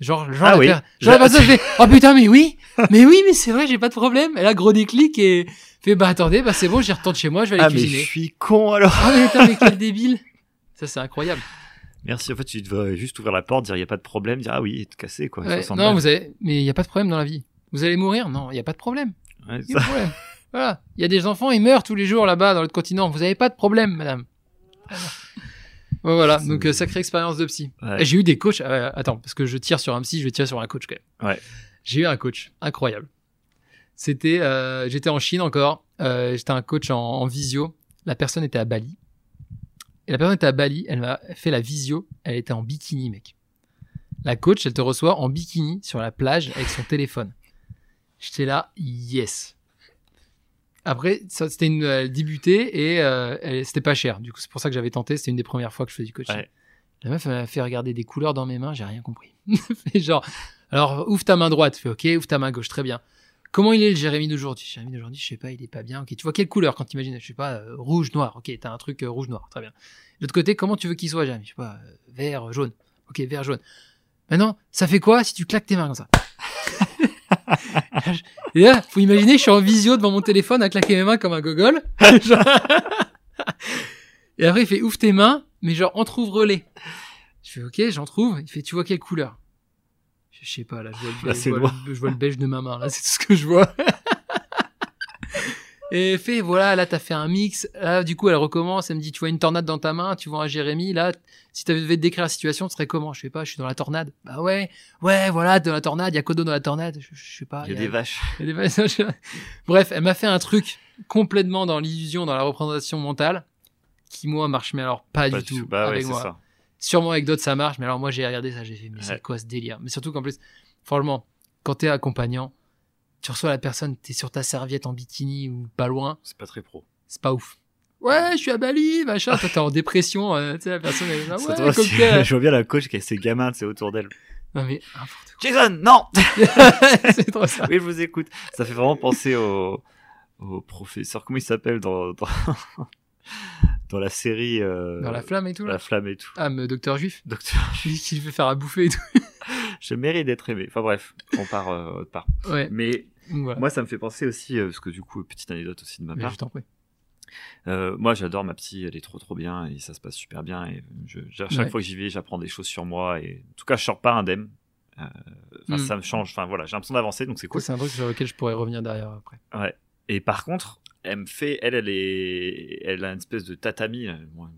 Genre, genre, Ah la, oui. per- genre la personne fait, oh putain, mais oui, mais oui, mais c'est vrai, j'ai pas de problème. Elle a gros déclic et fait, bah attendez, bah c'est bon, j'y retourne chez moi, je vais aller Ah, mais je cuisiner. suis con alors. Ah mais putain, mais quel débile. Ça, c'est incroyable. Merci. En fait, tu devrais juste ouvrir la porte, dire il n'y a pas de problème, dire ah oui, et te casser quoi. Ouais, 60 non, vous avez, mais il y a pas de problème dans la vie. Vous allez mourir? Non, il y a pas de problème. Ouais, Il y a ça- pas de problème. Voilà. Il y a des enfants, ils meurent tous les jours là-bas dans l'autre continent. Vous avez pas de problème, madame. Voilà. Donc, euh, sacrée expérience de psy. Ouais. J'ai eu des coachs. euh, attends, parce que je tire sur un psy, je vais tirer sur un coach quand même. Ouais. J'ai eu un coach incroyable. C'était, euh, j'étais en Chine encore. J'étais un coach en, en visio. La personne était à Bali. Et la personne était à Bali. Elle m'a fait la visio. Elle était en bikini, mec. La coach, elle te reçoit en bikini sur la plage avec son téléphone. J'étais là, yes. Après, c'était une, elle débutait et euh, c'était pas cher. Du coup, c'est pour ça que j'avais tenté. C'était une des premières fois que je faisais du coaching. Ouais. La meuf m'a fait regarder des couleurs dans mes mains, j'ai rien compris. Genre, alors ouvre ta main droite, fais ok, ouvre ta main gauche, très bien. Comment il est le Jérémy d'aujourd'hui? Jérémy d'aujourd'hui, je sais pas, il est pas bien. Ok, tu vois quelle couleur quand t'imagines? Je sais pas, euh, rouge, noir. Ok, t'as un truc euh, rouge, noir, très bien. De l'autre côté, comment tu veux qu'il soit, Jérémy? Je sais pas, vert, jaune. Ok, vert, jaune. Maintenant, ça fait quoi si tu claques tes mains comme ça? Et là, faut imaginer, je suis en visio devant mon téléphone à claquer mes mains comme un gogol. Genre- Et après, il fait ouvre tes mains, mais genre entrouvre-les. Je fais ok, j'en trouve. Il fait tu vois quelle couleur? Je sais pas là, je vois, le Là, beige, c'est je, vois noir. le, je vois le beige de ma main là, c'est tout ce que je vois. Et fait voilà, là t'as fait un mix. Là du coup elle recommence, elle me dit tu vois une tornade dans ta main, tu vois un Jérémy. Là, si tu devais décrire la situation, ce serait comment? Je sais pas, je suis dans la tornade. Bah ouais, ouais voilà dans la tornade, il y a Kodo dans la tornade. Je, je sais pas. Il y a des vaches. Y a des passages- Bref, elle m'a fait un truc complètement dans l'illusion, dans la représentation mentale, qui moi marche mais alors pas, Pas du tout Bah ouais, avec c'est moi. ça. Sûrement avec d'autres ça marche, mais alors moi j'ai regardé ça, j'ai fait mais Ouais. c'est quoi ce délire? Mais surtout qu'en plus, franchement, quand t'es accompagnant, tu reçois la personne, t'es sur ta serviette en bikini ou pas loin, C'est pas très pro. c'est pas ouf. Ouais, je suis à Bali, machin. Toi, t'es en dépression, euh, tu sais, la personne, elle est là, ouais, cocktail. je vois bien la coach qui a ses gamins c'est autour d'elle. Non, mais, n'importe Jason, non quoi. c'est trop ça. Oui, je vous écoute. Ça fait vraiment penser au, au professeur. Comment il s'appelle dans, dans, dans la série euh, Dans la flamme et tout, là. La flamme et tout. Ah, mais docteur juif. Docteur, Je dis qu'il veut faire à bouffer et tout. je mérite d'être aimé. Enfin bref, on part euh, autre part. Ouais. Mais voilà. moi, ça me fait penser aussi, euh, parce que du coup, petite anecdote aussi de ma Mais part. je. Euh, moi, j'adore ma psy, elle est trop trop bien et ça se passe super bien. Et je, je- à chaque Ouais. fois que j'y vais, j'apprends des choses sur moi et en tout cas, je sors pas indemne. Euh, Mm. ça me change. Enfin voilà, j'ai l'impression d'avancer, donc c'est cool. C'est un truc sur lequel je pourrais revenir derrière après. Et par contre, elle me fait, elle, elle est, elle a une espèce de tatami. bon,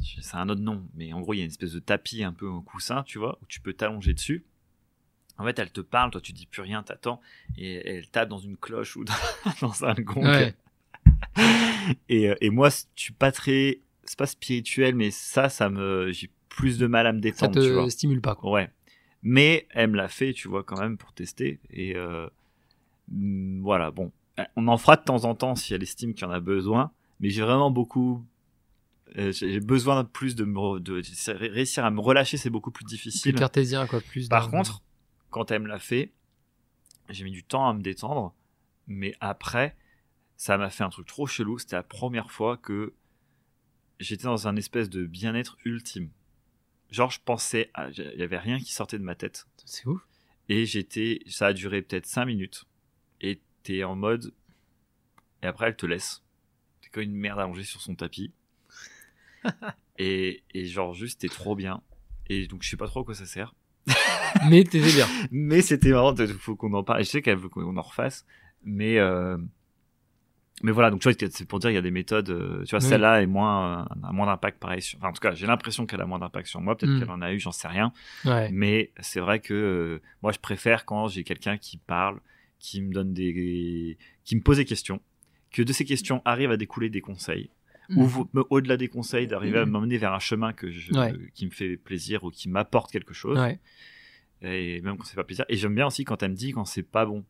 c'est un autre nom, mais en gros, il y a une espèce de tapis un peu en coussin, tu vois, où tu peux t'allonger dessus. En fait, elle te parle, toi tu dis plus rien, t'attends, et elle tape dans une cloche ou dans, dans un gong. Ouais. Et, euh, et moi, je suis pas très, c'est pas spirituel, mais ça, ça me, j'ai plus de mal à me Ça détendre, tu vois. te stimule pas, quoi. Ouais. Mais elle me l'a fait, tu vois, quand même, pour tester. Et euh, mm, voilà, bon. On en fera de temps en temps si elle estime qu'il y en a besoin. Mais j'ai vraiment beaucoup. euh, j'ai besoin de plus de, me re- de, de réussir à me relâcher, c'est beaucoup plus Plus difficile. cartésien, quoi. Plus Par contre, quand elle me l'a fait, j'ai mis du temps à me détendre. Mais après, ça m'a fait un truc trop chelou. C'était la première fois que j'étais dans un espèce de bien-être ultime. Genre, je pensais, à- il y avait rien qui sortait de ma tête. c'est ouf. Et j'étais, ça a duré peut-être 5 minutes. Et t'es en mode, et après elle te laisse. T'es comme une merde allongée sur son tapis. et, et genre juste, t'es trop bien. Et donc je sais pas trop à quoi ça sert. Mais t'étais bien. Mais c'était marrant, il faut qu'on en parle. Je sais qu'elle veut qu'on en refasse. Mais, euh, mais voilà, donc tu vois, c'est pour dire il y a des méthodes. euh, tu vois, Oui. celle-là est moins, euh, a moins d'impact pareil. Sur, enfin, en tout cas, j'ai l'impression qu'elle a moins d'impact sur moi. Peut-être Mm. qu'elle en a eu, j'en sais rien. Ouais. Mais c'est vrai que euh, moi, je préfère quand j'ai quelqu'un qui parle, qui me donne des, qui me pose des questions, que de ces questions arrivent à découler des conseils, ou me- au-delà des conseils, d'arriver à m'emmener vers un chemin que je, Ouais. qui me fait plaisir ou qui m'apporte quelque chose, Ouais. et même quand c'est pas plaisir. Et j'aime bien aussi quand elle me dit quand c'est pas bon.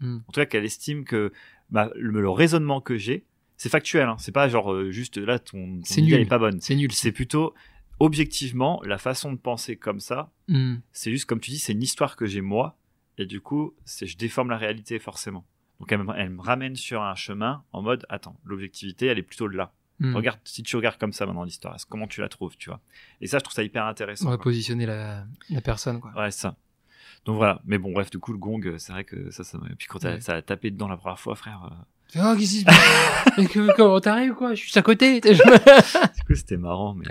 Mm. En tout cas, qu'elle estime que bah, le, le raisonnement que j'ai, c'est factuel. Hein, c'est pas genre euh, juste là ton, ton C'est idée, est pas bonne. C'est nul. C'est plutôt objectivement la façon de penser comme ça Mm. c'est juste comme tu dis, c'est une histoire que j'ai moi, et du coup, je déforme la réalité forcément. Donc elle me, elle me ramène sur un chemin en mode, attends, l'objectivité, elle est plutôt là. Mm. Regarde, si tu regardes comme ça maintenant l'histoire, comment tu la trouves, tu vois? Et ça, je trouve ça hyper intéressant. On va quoi. positionner la, la personne, quoi. Ouais, ça. Donc voilà. Mais bon, bref, du coup, le gong, euh, c'est vrai que ça, ça. Puis quand Ouais. ça a tapé dedans la première fois, frère, euh, Oh, qu'est-ce qui se passe? Comment t'arrives, quoi? Je suis à côté. du coup, c'était marrant, mais.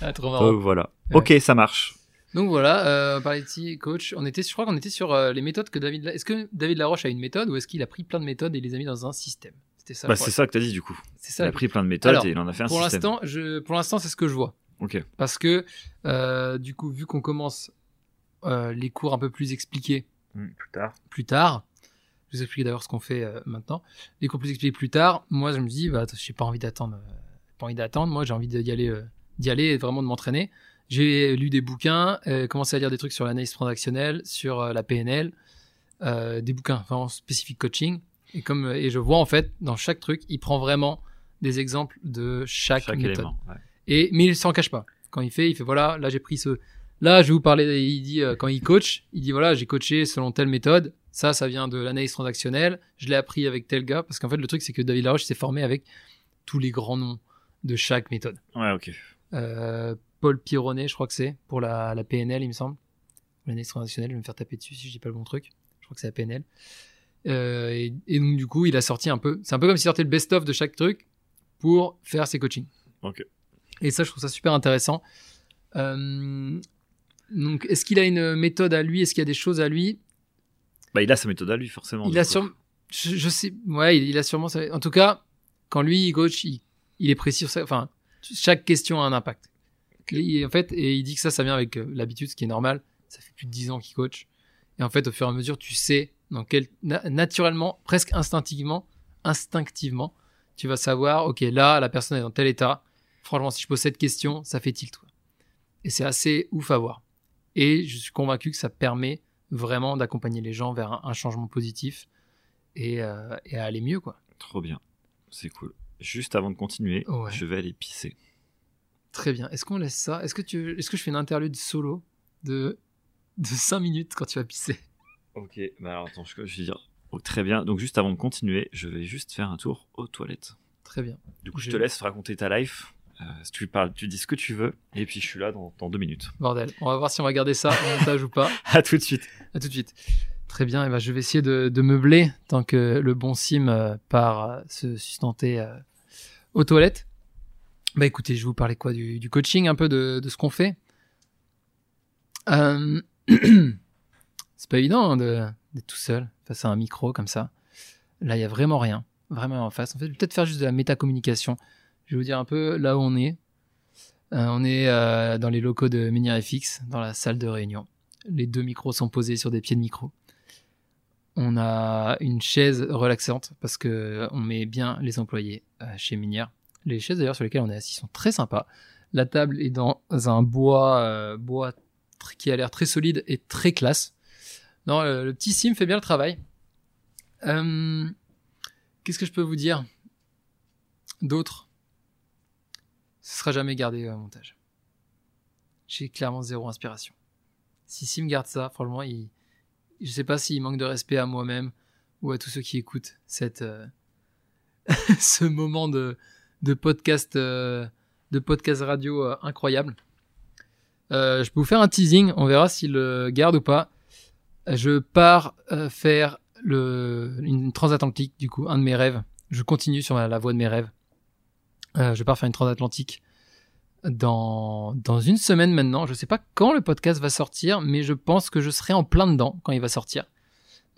ah, trop marrant. Donc voilà. Ouais. Ok, ça marche. Donc voilà, euh, par ici, coach, on était, je crois qu'on était sur euh, les méthodes que David. La- Est-ce que David Laroche a une méthode ou est-ce qu'il a pris plein de méthodes et les a mis dans un système? C'était ça. Bah, c'est ça que t'as dit, du coup. C'est Il a pris plein de méthodes Alors, et il en a fait un Pour l'instant, je, pour l'instant, c'est ce que je vois. Ok. Parce que euh, du coup, vu qu'on commence euh, les cours un peu plus expliqués Hmm, plus tard. plus tard, je vous explique d'ailleurs ce qu'on fait euh, maintenant. Les cours plus expliqués plus tard, moi je me dis, bah, j'ai pas envie d'attendre, pas envie d'attendre. Moi j'ai envie d'y aller, d'y aller et vraiment de m'entraîner. J'ai lu des bouquins, commencé à lire des trucs sur l'analyse transactionnelle, sur la PNL, des bouquins vraiment spécifiques coaching. Et comme et je vois en fait dans chaque truc, il prend vraiment des exemples de chaque, Chaque méthode. élément. ouais. Et mais il s'en cache pas. Quand il fait, il fait voilà, là j'ai pris ce. Là, je vais vous parler. Il dit euh, quand il coach, il dit voilà, j'ai coaché selon telle méthode. Ça, ça vient de l'analyse transactionnelle. Je l'ai appris avec tel gars parce qu'en fait le truc c'est que David Laroche s'est formé avec tous les grands noms de chaque méthode. Ouais, ok. Euh, Paul Pironnet, je crois que c'est pour la, la PNL, il me semble. L'analyse transactionnelle, je vais me faire taper dessus si je dis pas le bon truc. Je crois que c'est la PNL. Euh, et, et donc du coup, il a sorti un peu. C'est un peu comme s'il sortait le best-of de chaque truc pour faire ses coachings. Ok. Et ça, je trouve ça super intéressant. Euh, donc, est-ce qu'il a une méthode à lui? Est-ce qu'il y a des choses à lui? Bah, il a sa méthode à lui, forcément. Il a sûrement. Je, je sais. Ouais, il, il a sûrement. sa- En tout cas, quand lui, il coach, il, il est précis sur ça. Enfin, chaque question a un impact. Et il- en fait, et il dit que ça, ça vient avec euh, l'habitude, ce qui est normal. Ça fait plus de 10 ans qu'il coach. Et en fait, au fur et à mesure, tu sais dans quel. na- naturellement, presque instinctivement, instinctivement, tu vas savoir, ok, là, la personne est dans tel état. Franchement, si je pose cette question, ça fait tilt. quoi. Et c'est assez ouf à voir. Et je suis convaincu que ça permet vraiment d'accompagner les gens vers un, un changement positif et, euh, et à aller mieux, quoi. Trop bien. C'est cool. Juste avant de continuer, Ouais. je vais aller pisser. Très bien. Est-ce qu'on laisse ça? Est-ce que, tu... Est-ce que je fais une interlude solo de, de 5 minutes quand tu vas pisser? Ok, bah alors attends, je, je vais dire. Oh, très bien. Donc, juste avant de continuer, je vais juste faire un tour aux toilettes. Très bien. Du coup, je, Je- te laisse raconter ta life. Euh, tu parles, tu dis ce que tu veux. Et puis, je suis là dans, dans deux minutes. Bordel. On va voir si on va garder ça en montage ou pas. À tout de suite. À tout de suite. Très bien. Et ben, je vais essayer de, de meubler tant que le bon sim euh, part euh, se sustenter euh, aux toilettes. Bah écoutez, je vais vous parler quoi du, du coaching, un peu de, de ce qu'on fait. C'est pas évident hein, d'être tout seul face à un micro comme ça. Là, il y a vraiment rien, vraiment en face. En fait, je vais peut-être faire juste de la métacommunication. Je vais vous dire un peu là où on est. Euh, on est euh, dans les locaux de Menhir FX, dans la salle de réunion. Les deux micros sont posés sur des pieds de micro. On a une chaise relaxante parce que on met bien les employés euh, chez Minière. Les chaises d'ailleurs sur lesquelles on est assis sont très sympas. La table est dans un bois, bois qui a l'air très solide et très classe. Non, le, petit sim fait bien le travail. Euh, Qu'est-ce que je peux vous dire d'autre? Ce sera jamais gardé au montage. J'ai clairement zéro inspiration. Si Sim garde ça, franchement, il... je sais pas s'il manque de respect à moi-même ou à tous ceux qui écoutent cette, euh, ce moment de, podcast, euh, de podcast radio euh, incroyable. Euh, je peux vous faire un teasing, on verra s'il le garde ou pas. Je pars euh, faire une transatlantique, du coup, un de mes rêves. Je continue sur la, voie de mes rêves. Euh, je pars faire une transatlantique dans, une semaine maintenant. Je sais pas quand le podcast va sortir, mais je pense que je serai en plein dedans quand il va sortir.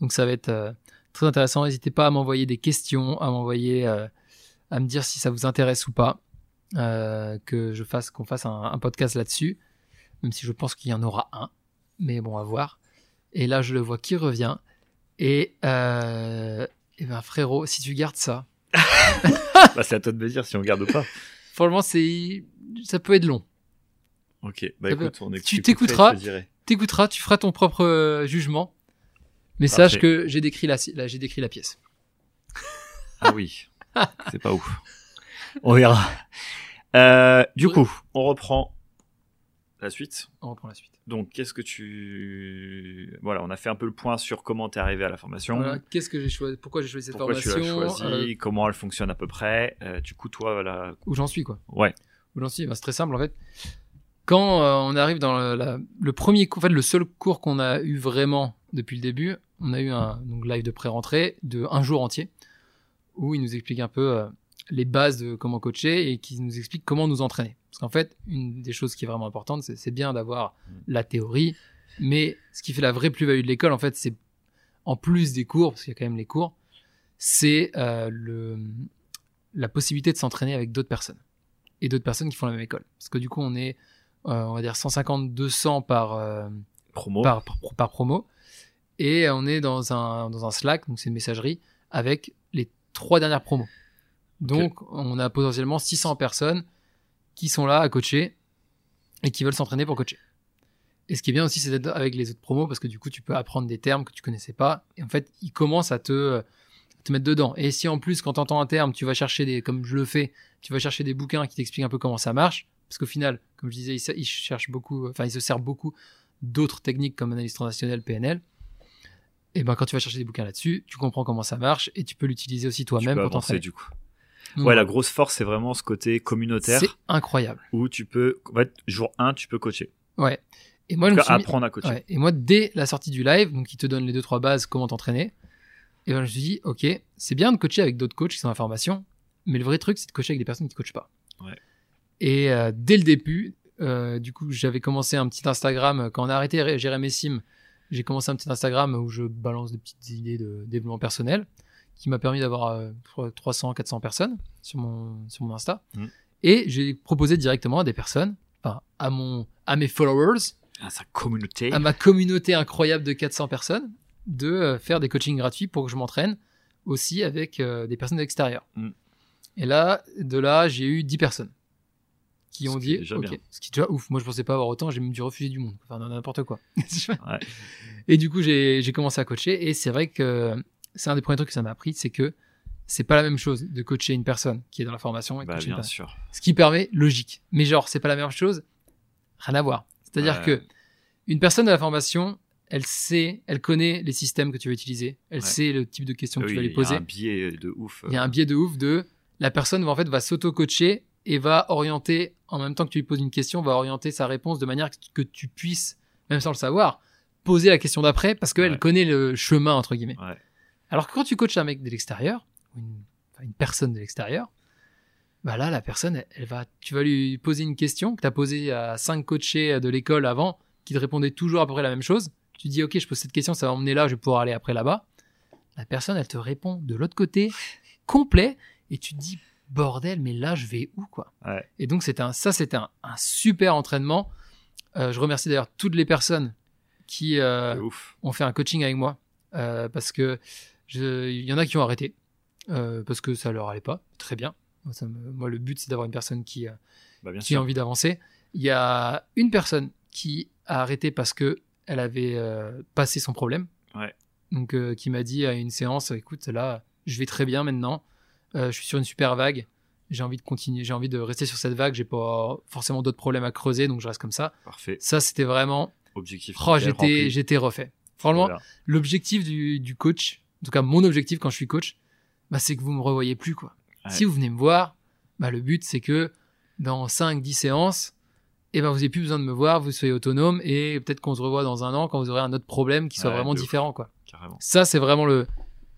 Donc ça va être euh, très intéressant. N'hésitez pas à m'envoyer des questions, à m'envoyer, me dire si ça vous intéresse ou pas, que je fasse, qu'on fasse un podcast là-dessus. Même si je pense qu'il y en aura un, mais bon, à voir. Et là, je le vois qui revient. Et, euh, et ben frérot, si tu gardes ça, Bah, c'est à toi de me dire si on garde ou pas. franchement, c'est, ça peut être long. Ok, bah Ça peut- écoute, on est tu t'écouteras. T'écouteras, tu feras ton propre euh, jugement. Mais Parfait. sache que j'ai décrit la, la- j'ai décrit la pièce. Ah oui, c'est pas ouf. On verra. Euh, du coup, on reprend la suite. On reprend la suite. Donc, qu'est-ce que tu... Voilà, on a fait un peu le point sur comment t'es arrivé à la formation. Voilà, qu'est-ce que j'ai choisi Pourquoi j'ai choisi cette Pourquoi tu formation l'as choisi euh, Comment elle fonctionne à peu près euh, Du coup, toi, voilà. Où j'en suis quoi Ouais. Où j'en suis Ben, C'est très simple en fait. Quand euh, on arrive dans le, la- le premier cours, en fait le seul cours qu'on a eu vraiment depuis le début, on a eu un donc, live de pré-rentrée de un jour entier où il nous explique un peu les bases de comment coacher et qui nous explique comment nous entraîner. Parce qu'en fait, une des choses qui est vraiment importante, c'est bien d'avoir Mm. la théorie, mais ce qui fait la vraie plus-value de l'école, en fait, c'est en plus des cours, parce qu'il y a quand même les cours, c'est euh, le la possibilité de s'entraîner avec d'autres personnes et d'autres personnes qui font la même école. Parce que du coup, on est, euh, on va dire 150-200 par, euh, Promo. par, par, par promo. Et on est dans un, dans un Slack, donc c'est une messagerie, avec les trois dernières promos. Donc, on a potentiellement 600 personnes qui sont là à coacher et qui veulent s'entraîner pour coacher. Et ce qui est bien aussi, c'est d'être avec les autres promos parce que du coup, tu peux apprendre des termes que tu connaissais pas. Et en fait, ils commencent à te, te mettre dedans. Et si en plus, quand tu entends un terme, tu vas chercher des, comme je le fais, tu vas chercher des bouquins qui t'expliquent un peu comment ça marche. Parce qu'au final, comme je disais, il, se- il cherche beaucoup, enfin, il se sert beaucoup d'autres techniques comme analyse transactionnelle, PNL. Et ben, quand tu vas chercher des bouquins là-dessus, tu comprends comment ça marche et tu peux l'utiliser aussi toi-même pour t'entraîner. du coup. Ouais, la grosse force, c'est vraiment ce côté communautaire C'est incroyable. où tu peux, en fait, jour 1, tu peux coacher. Ouais. Et moi, je me mis- apprendre à coacher. Ouais. Et moi, dès la sortie du live, donc il te donne les deux trois bases, comment t'entraîner. Et ben, je me suis dit, ok, c'est bien de coacher avec d'autres coachs qui sont en formation, mais le vrai truc, c'est de coacher avec des personnes qui ne coachent pas. Ouais. Et euh, dès le début, euh, du coup, j'avais commencé un petit Instagram quand on a arrêté Ré- Jérémy Sim. J'ai commencé un petit Instagram où je balance des petites idées de développement personnel, qui m'a permis d'avoir euh, 300, 400 personnes sur mon sur mon Insta. Mm. Et j'ai proposé directement à des personnes, enfin à mon à mes followers, À sa communauté. à ma communauté incroyable de 400 personnes de euh, faire des coachings gratuits pour que je m'entraîne aussi avec euh, des personnes extérieures. Mm. Et là, de là, j'ai eu 10 personnes qui Ce ont qui dit OK, bien. ce qui est déjà ouf. Moi, je pensais pas avoir autant, j'ai même dû refuser du monde, enfin n'importe quoi. Ouais. Et du coup, j'ai commencé à coacher et c'est vrai que c'est un des premiers trucs que ça m'a appris, c'est que c'est pas la même chose de coacher une personne qui est dans la formation et de Bah, coacher bien sûr. Ce qui permet logique. Mais genre, c'est pas la même chose. Rien à voir. C'est-à-dire Ouais. que une personne de la formation, elle sait, elle connaît les systèmes que tu vas utiliser, elle Ouais. sait le type de questions que tu vas lui il y a poser. un biais de ouf. Il y a un biais de ouf de la personne va en fait va s'auto-coacher et va orienter en même temps que tu lui poses une question, va orienter sa réponse de manière que tu puisses, même sans le savoir, poser la question d'après parce qu'elle Ouais. connaît le chemin entre guillemets. Ouais. Alors que quand tu coaches un mec de l'extérieur, ou une, personne de l'extérieur, bah là la personne, elle, elle va, tu vas lui poser une question que tu as posée à cinq coachés de l'école avant, qui te répondaient toujours à peu près la même chose. Tu dis ok, je pose cette question, ça va m'emmener là, je vais pouvoir aller après là-bas. La personne, elle te répond de l'autre côté, complet, et tu te dis bordel, mais là je vais où quoi? Ouais. Et donc c'était un, ça c'était un, un super entraînement. Euh, je remercie d'ailleurs toutes les personnes qui euh, ont fait un coaching avec moi euh, parce que il y en a qui ont arrêté euh, parce que ça leur allait pas. Très bien. Moi, ça me- moi, le but c'est d'avoir une personne qui, euh, Bah, bien qui a envie d'avancer. Il y a une personne qui a arrêté parce que elle avait euh, passé son problème. Ouais. Donc, qui m'a dit à une séance, écoute, là, je vais très bien maintenant. Je suis sur une super vague. J'ai envie de continuer. J'ai envie de rester sur cette vague. J'ai pas forcément d'autres problèmes à creuser, donc je reste comme ça. Parfait. Ça, c'était vraiment. Objectif. Oh, j'étais, refait. Franchement, Voilà. l'objectif du, du coach, en tout cas mon objectif quand je suis coach, bah, c'est que vous me revoyez plus quoi. Ouais. Si vous venez me voir, bah, le but c'est que dans 5-10 séances, eh ben, vous n'avez plus besoin de me voir, vous soyez autonome et peut-être qu'on se revoit dans un an quand vous aurez un autre problème qui soit Ouais, vraiment différent quoi. Carrément. Ça c'est vraiment le,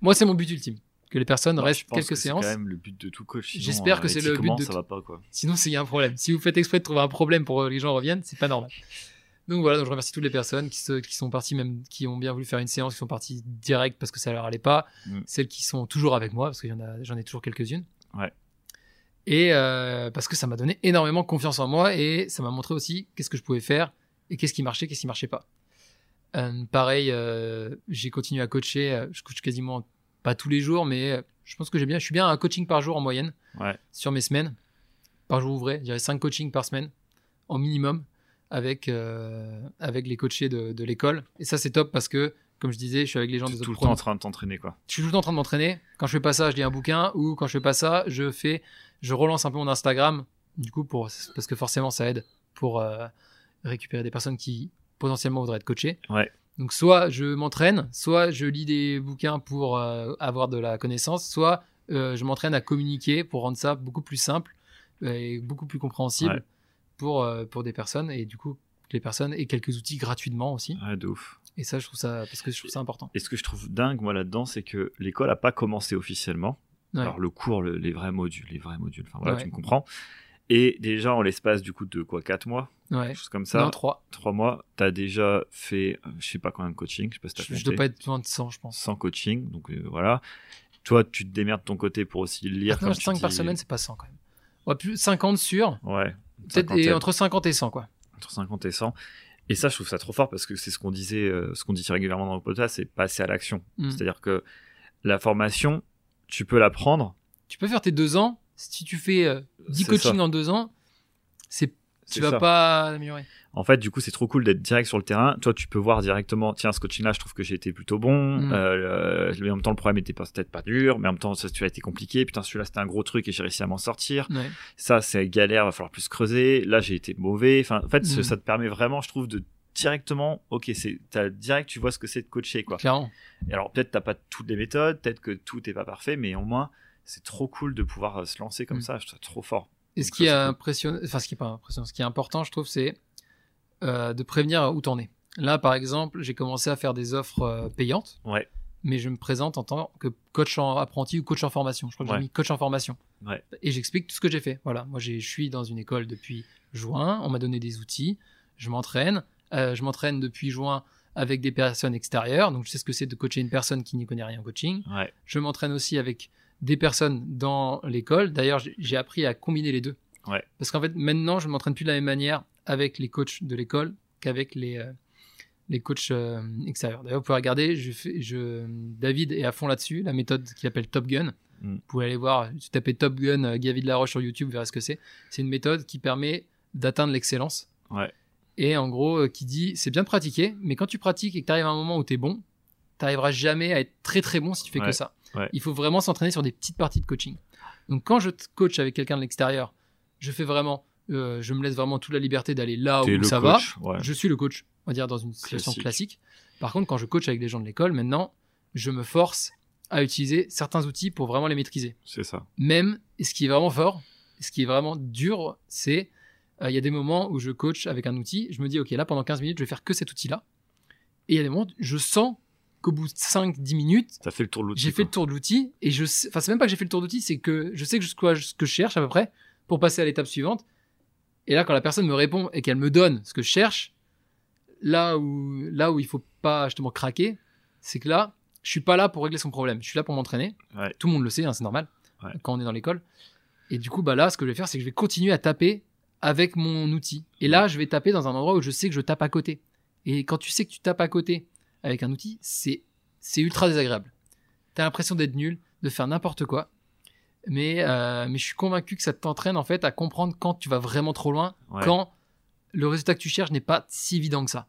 moi c'est mon but ultime, que les personnes je restent pense quelques que c'est séances. quand même le but de tout coach. J'espère que euh, c'est le but de ça tout- va pas quoi. Sinon, c'est il y a un problème. Si vous faites exprès de trouver un problème pour que les gens reviennent, c'est pas normal. Donc voilà, donc je remercie toutes les personnes qui, se, qui sont parties, même qui ont bien voulu faire une séance, qui sont parties direct parce que ça leur allait pas. Mm. Celles qui sont toujours avec moi, parce a, j'en ai toujours quelques-unes. Ouais. Et euh, parce que ça m'a donné énormément confiance en moi et ça m'a montré aussi qu'est-ce que je pouvais faire et qu'est-ce qui marchait, qu'est-ce qui marchait pas. Euh, pareil, euh, j'ai continué à coacher. Je coach quasiment pas tous les jours, mais je pense que j'ai bien, je suis bien à un coaching par jour en moyenne Ouais. sur mes semaines. Par jour ouvré, je dirais 5 coachings par semaine, en minimum, avec, euh, avec les coachés de, de l'école. Et ça, c'est top parce que, comme je disais, je suis avec les gens des Tout autres le temps en train de t'entraîner quoi. Je suis tout le temps en train de m'entraîner. Quand je fais pas ça, je lis un bouquin, ou quand je fais pas ça, je fais, je relance un peu mon Instagram, du coup, pour, parce que forcément, ça aide pour euh, récupérer des personnes qui potentiellement voudraient être coachées. Ouais. Donc, soit je m'entraîne, soit je lis des bouquins pour euh, avoir de la connaissance, soit je m'entraîne à communiquer pour rendre ça beaucoup plus simple et beaucoup plus compréhensible Ouais. Pour, euh, pour des personnes et du coup, les personnes aient quelques outils gratuitement aussi. Ouais, de ouf. Et ça, je trouve ça, parce que je trouve ça important. Et ce que je trouve dingue moi là-dedans, c'est que l'école a pas commencé officiellement. Ouais. Alors le cours, le- les vrais modules, les vrais modules. Enfin voilà, Ouais. tu me comprends. Et déjà en l'espace du coup de quoi 4 mois, ouais. chose comme ça? Non, trois. 3 mois, t'as déjà fait, euh, je sais pas combien de coaching, je sais pas si t'as Je, je dois pas être loin de 100, je pense. 100 coaching, donc euh, voilà. Toi, tu te démerdes de ton côté pour aussi lire. Ah, comme non, tu 5 par dis. semaine, c'est pas 100 quand même. Ouais, plus 50 sur, Ouais. Peut-être entre 50 et 100, quoi. entre 50 et 100. Et ça, je trouve ça trop fort parce que c'est ce qu'on disait, euh, ce qu'on dit régulièrement dans le podcast, c'est passer à l'action. Mm. C'est-à-dire que la formation, tu peux la prendre. Tu peux faire tes deux ans. Si tu fais euh, 10 C'est coachings ça. en deux ans, C'est tu vas ça. pas améliorer. En fait, du coup, c'est trop cool d'être direct sur le terrain. Toi, tu peux voir directement, tiens, ce coaching-là, je trouve que j'ai été plutôt bon. Mm. Euh, mais en même temps, le problème était peut-être pas dur, mais en même temps, ça, celui-là été compliqué. Putain, celui-là, c'était un gros truc et j'ai réussi à m'en sortir. Ouais. Ça, c'est galère, va falloir plus creuser. Là, j'ai été mauvais. Enfin, en fait, ce- Mm. ça te permet vraiment, je trouve, de directement, ok, c'est, direct, tu vois ce que c'est de coacher, quoi. Clairement. Et alors peut-être t'as pas toutes les méthodes, peut-être que tout n'est pas parfait, mais au moins c'est trop cool de pouvoir euh, se lancer comme Mm. ça. Je trouve ça trop fort. Et ce qui est impressionnant, enfin, ce qui est pas impressionnant, ce qui est important, je trouve, c'est euh, de prévenir où t'en es. Là, par exemple, j'ai commencé à faire des offres euh, payantes, Ouais, mais je me présente en tant que coach en apprenti ou coach en formation. Je crois que Ouais. j'ai mis coach en formation. Ouais. Et j'explique tout ce que j'ai fait. Voilà, moi, je suis dans une école depuis juin. On m'a donné des outils. Je m'entraîne. Euh, je m'entraîne depuis juin avec des personnes extérieures. Donc, je sais ce que c'est de coacher une personne qui n'y connaît rien en coaching. Je m'entraîne aussi avec des personnes dans l'école. D'ailleurs, j'ai- appris à combiner les deux. Ouais. Parce qu'en fait, maintenant, je m'entraîne plus de la même manière avec les coachs de l'école qu'avec les, euh, les coachs euh, extérieurs. D'ailleurs, vous pouvez regarder, je fais, je, David est à fond là-dessus, la méthode qui s'appelle Top Gun. Mm. Vous pouvez aller voir, si vous tapez Top Gun, euh, Gavi de la Roche sur YouTube, vous verrez ce que c'est. C'est une méthode qui permet d'atteindre l'excellence. ouais, Et en gros, euh, qui dit, c'est bien de pratiquer, mais quand tu pratiques et que tu arrives à un moment où tu es bon, tu n'arriveras jamais à être très très bon si tu fais Ouais, que ça. Ouais. Il faut vraiment s'entraîner sur des petites parties de coaching. Donc quand je coach avec quelqu'un de l'extérieur, je fais vraiment, euh, je me laisse vraiment toute la liberté d'aller là T'es où ça coach, ouais. va. Je suis le coach, on va dire dans une situation Classique. classique. Par contre, quand je coach avec des gens de l'école, maintenant, je me force à utiliser certains outils pour vraiment les maîtriser c'est ça. même, et ce qui est vraiment fort, ce qui est vraiment dur, c'est euh, il y a des moments où je coach avec un outil, je me dis, ok, là pendant 15 minutes, je vais faire que cet outil-là. Et il y a des moments, je sens qu'au bout de 5-10 minutes, Ça fait le tour de l'outil. j'ai fait le tour de l'outil, et je sais, enfin, c'est même pas que j'ai fait le tour de l'outil, c'est que je sais que quoi, ce que je cherche à peu près pour passer à l'étape suivante. Et là, quand la personne me répond et qu'elle me donne ce que je cherche, là où, là où il faut pas justement craquer, c'est que là, je suis pas là pour régler son problème. Je suis là pour m'entraîner. Ouais. Tout le monde le sait, hein, c'est normal Ouais. quand on est dans l'école. Et du coup, bah là, ce que je vais faire, c'est que je vais continuer à taper avec mon outil. Et là, je vais taper dans un endroit où je sais que je tape à côté. Et quand tu sais que tu tapes à côté avec un outil, c'est c'est ultra désagréable. T'as l'impression d'être nul, de faire n'importe quoi. Mais, euh, mais je suis convaincu que ça t'entraîne en fait à comprendre quand tu vas vraiment trop loin, Ouais. quand le résultat que tu cherches n'est pas si évident que ça.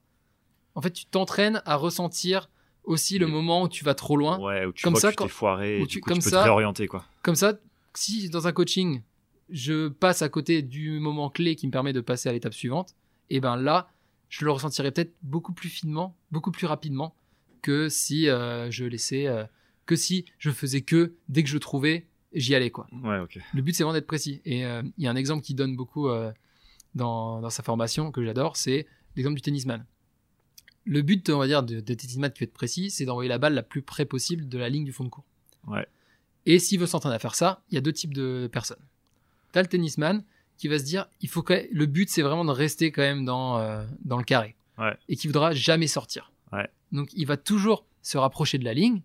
En fait, tu t'entraînes à ressentir aussi le Oui. moment où tu vas trop loin. Ouais, où tu Comme vois ça, que tu t'es foiré, et tu- coup, comme tu peux ça- te réorienter, quoi. Comme ça, si dans un coaching, je passe à côté du moment clé qui me permet de passer à l'étape suivante, et ben là, je le ressentirais peut-être beaucoup plus finement, beaucoup plus rapidement que si euh, je laissais, euh, que si je faisais que dès que je trouvais, j'y allais quoi. Ouais. Le but c'est vraiment d'être précis. Et euh, il y a un exemple qui donne beaucoup dans, dans sa formation que j'adore, c'est l'exemple du tennisman. Le but, on va dire, de, de tennisman qui veut être précis, c'est d'envoyer la balle la plus près possible de la ligne du fond de cours. Ouais. Et s'il veut s'entraîner à faire ça, il y a deux types de personnes. T'as le tennisman qui va se dire, il faut que le but c'est vraiment de rester quand même dans, euh, dans le carré. Ouais. Et qui voudra jamais sortir. Ouais. Donc il va toujours se rapprocher de la ligne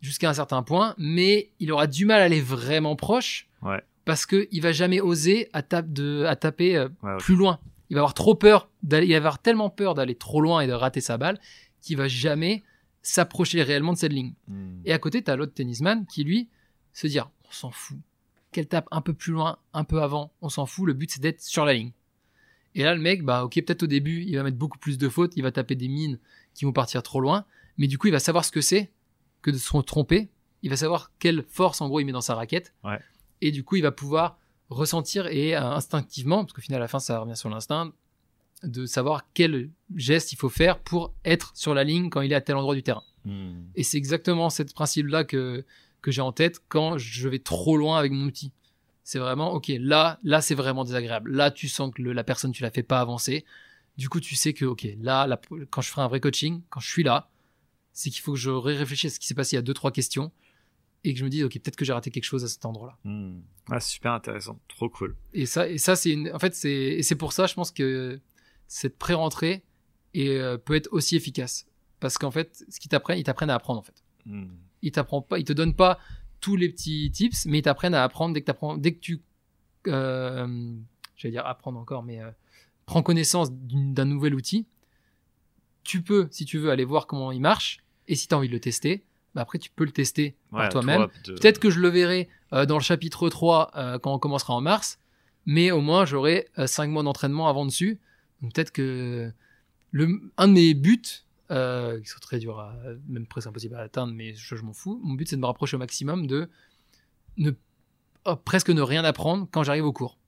jusqu'à un certain point, mais il aura du mal à aller vraiment proche Ouais. parce que il va jamais oser à, tape de, à taper euh, Ouais, plus loin. Il va avoir trop peur il va avoir tellement peur d'aller trop loin et de rater sa balle qu'il va jamais s'approcher réellement de cette ligne. Hmm. Et à côté, tu as l'autre tennisman qui, lui, se dire on s'en fout. Qu'elle tape un peu plus loin, un peu avant, on s'en fout. Le but, c'est d'être sur la ligne. Et là, le mec, bah, ok, peut-être au début, il va mettre beaucoup plus de fautes, il va taper des mines qui vont partir trop loin. Mais du coup, il va savoir ce que c'est que de se tromper. Il va savoir quelle force, en gros, il met dans sa raquette. Ouais. Et du coup, il va pouvoir ressentir et euh, instinctivement, parce qu'au final, à la fin, ça revient sur l'instinct, de savoir quel geste il faut faire pour être sur la ligne quand il est à tel endroit du terrain. Hmm. Et c'est exactement ce principe-là que, que j'ai en tête quand je vais trop loin avec mon outil. C'est vraiment, ok, là, là, c'est vraiment désagréable. Là, tu sens que le- la personne, tu la fais pas avancer. Du coup, tu sais que, ok, là, là, quand je ferai un vrai coaching, quand je suis là, c'est qu'il faut que je réfléchisse à ce qui s'est passé il y a deux, trois questions et que je me dise, ok, peut-être que j'ai raté quelque chose à cet endroit-là. Hmm. Ah, super intéressant. Trop cool. Et ça, et ça, c'est une, en fait, c'est, c'est pour ça, je pense que cette pré-rentrée est, euh, peut être aussi efficace. Parce qu'en fait, ce qu'ils t'apprennent, ils t'apprennent à apprendre, en fait. Hmm. Ils t'apprennent pas, ils te donnent pas tous les petits tips, mais ils t'apprennent à apprendre dès que t'apprends, dès que tu, euh, j'allais dire apprendre encore, mais euh, prends connaissance d'un nouvel outil, tu peux, si tu veux, aller voir comment il marche, et si tu as envie de le tester, bah après tu peux le tester Ouais, par toi-même. toi, Peut-être que je le verrai euh, dans le chapitre 3 euh, quand on commencera en mars, mais au moins j'aurai 5 mois d'entraînement avant dessus. Donc peut-être que le, un de mes buts, euh, qui sont très durs à, même presque impossible à atteindre, mais je, je m'en fous, mon but c'est de me rapprocher au maximum de ne oh, presque ne rien apprendre quand j'arrive au cours.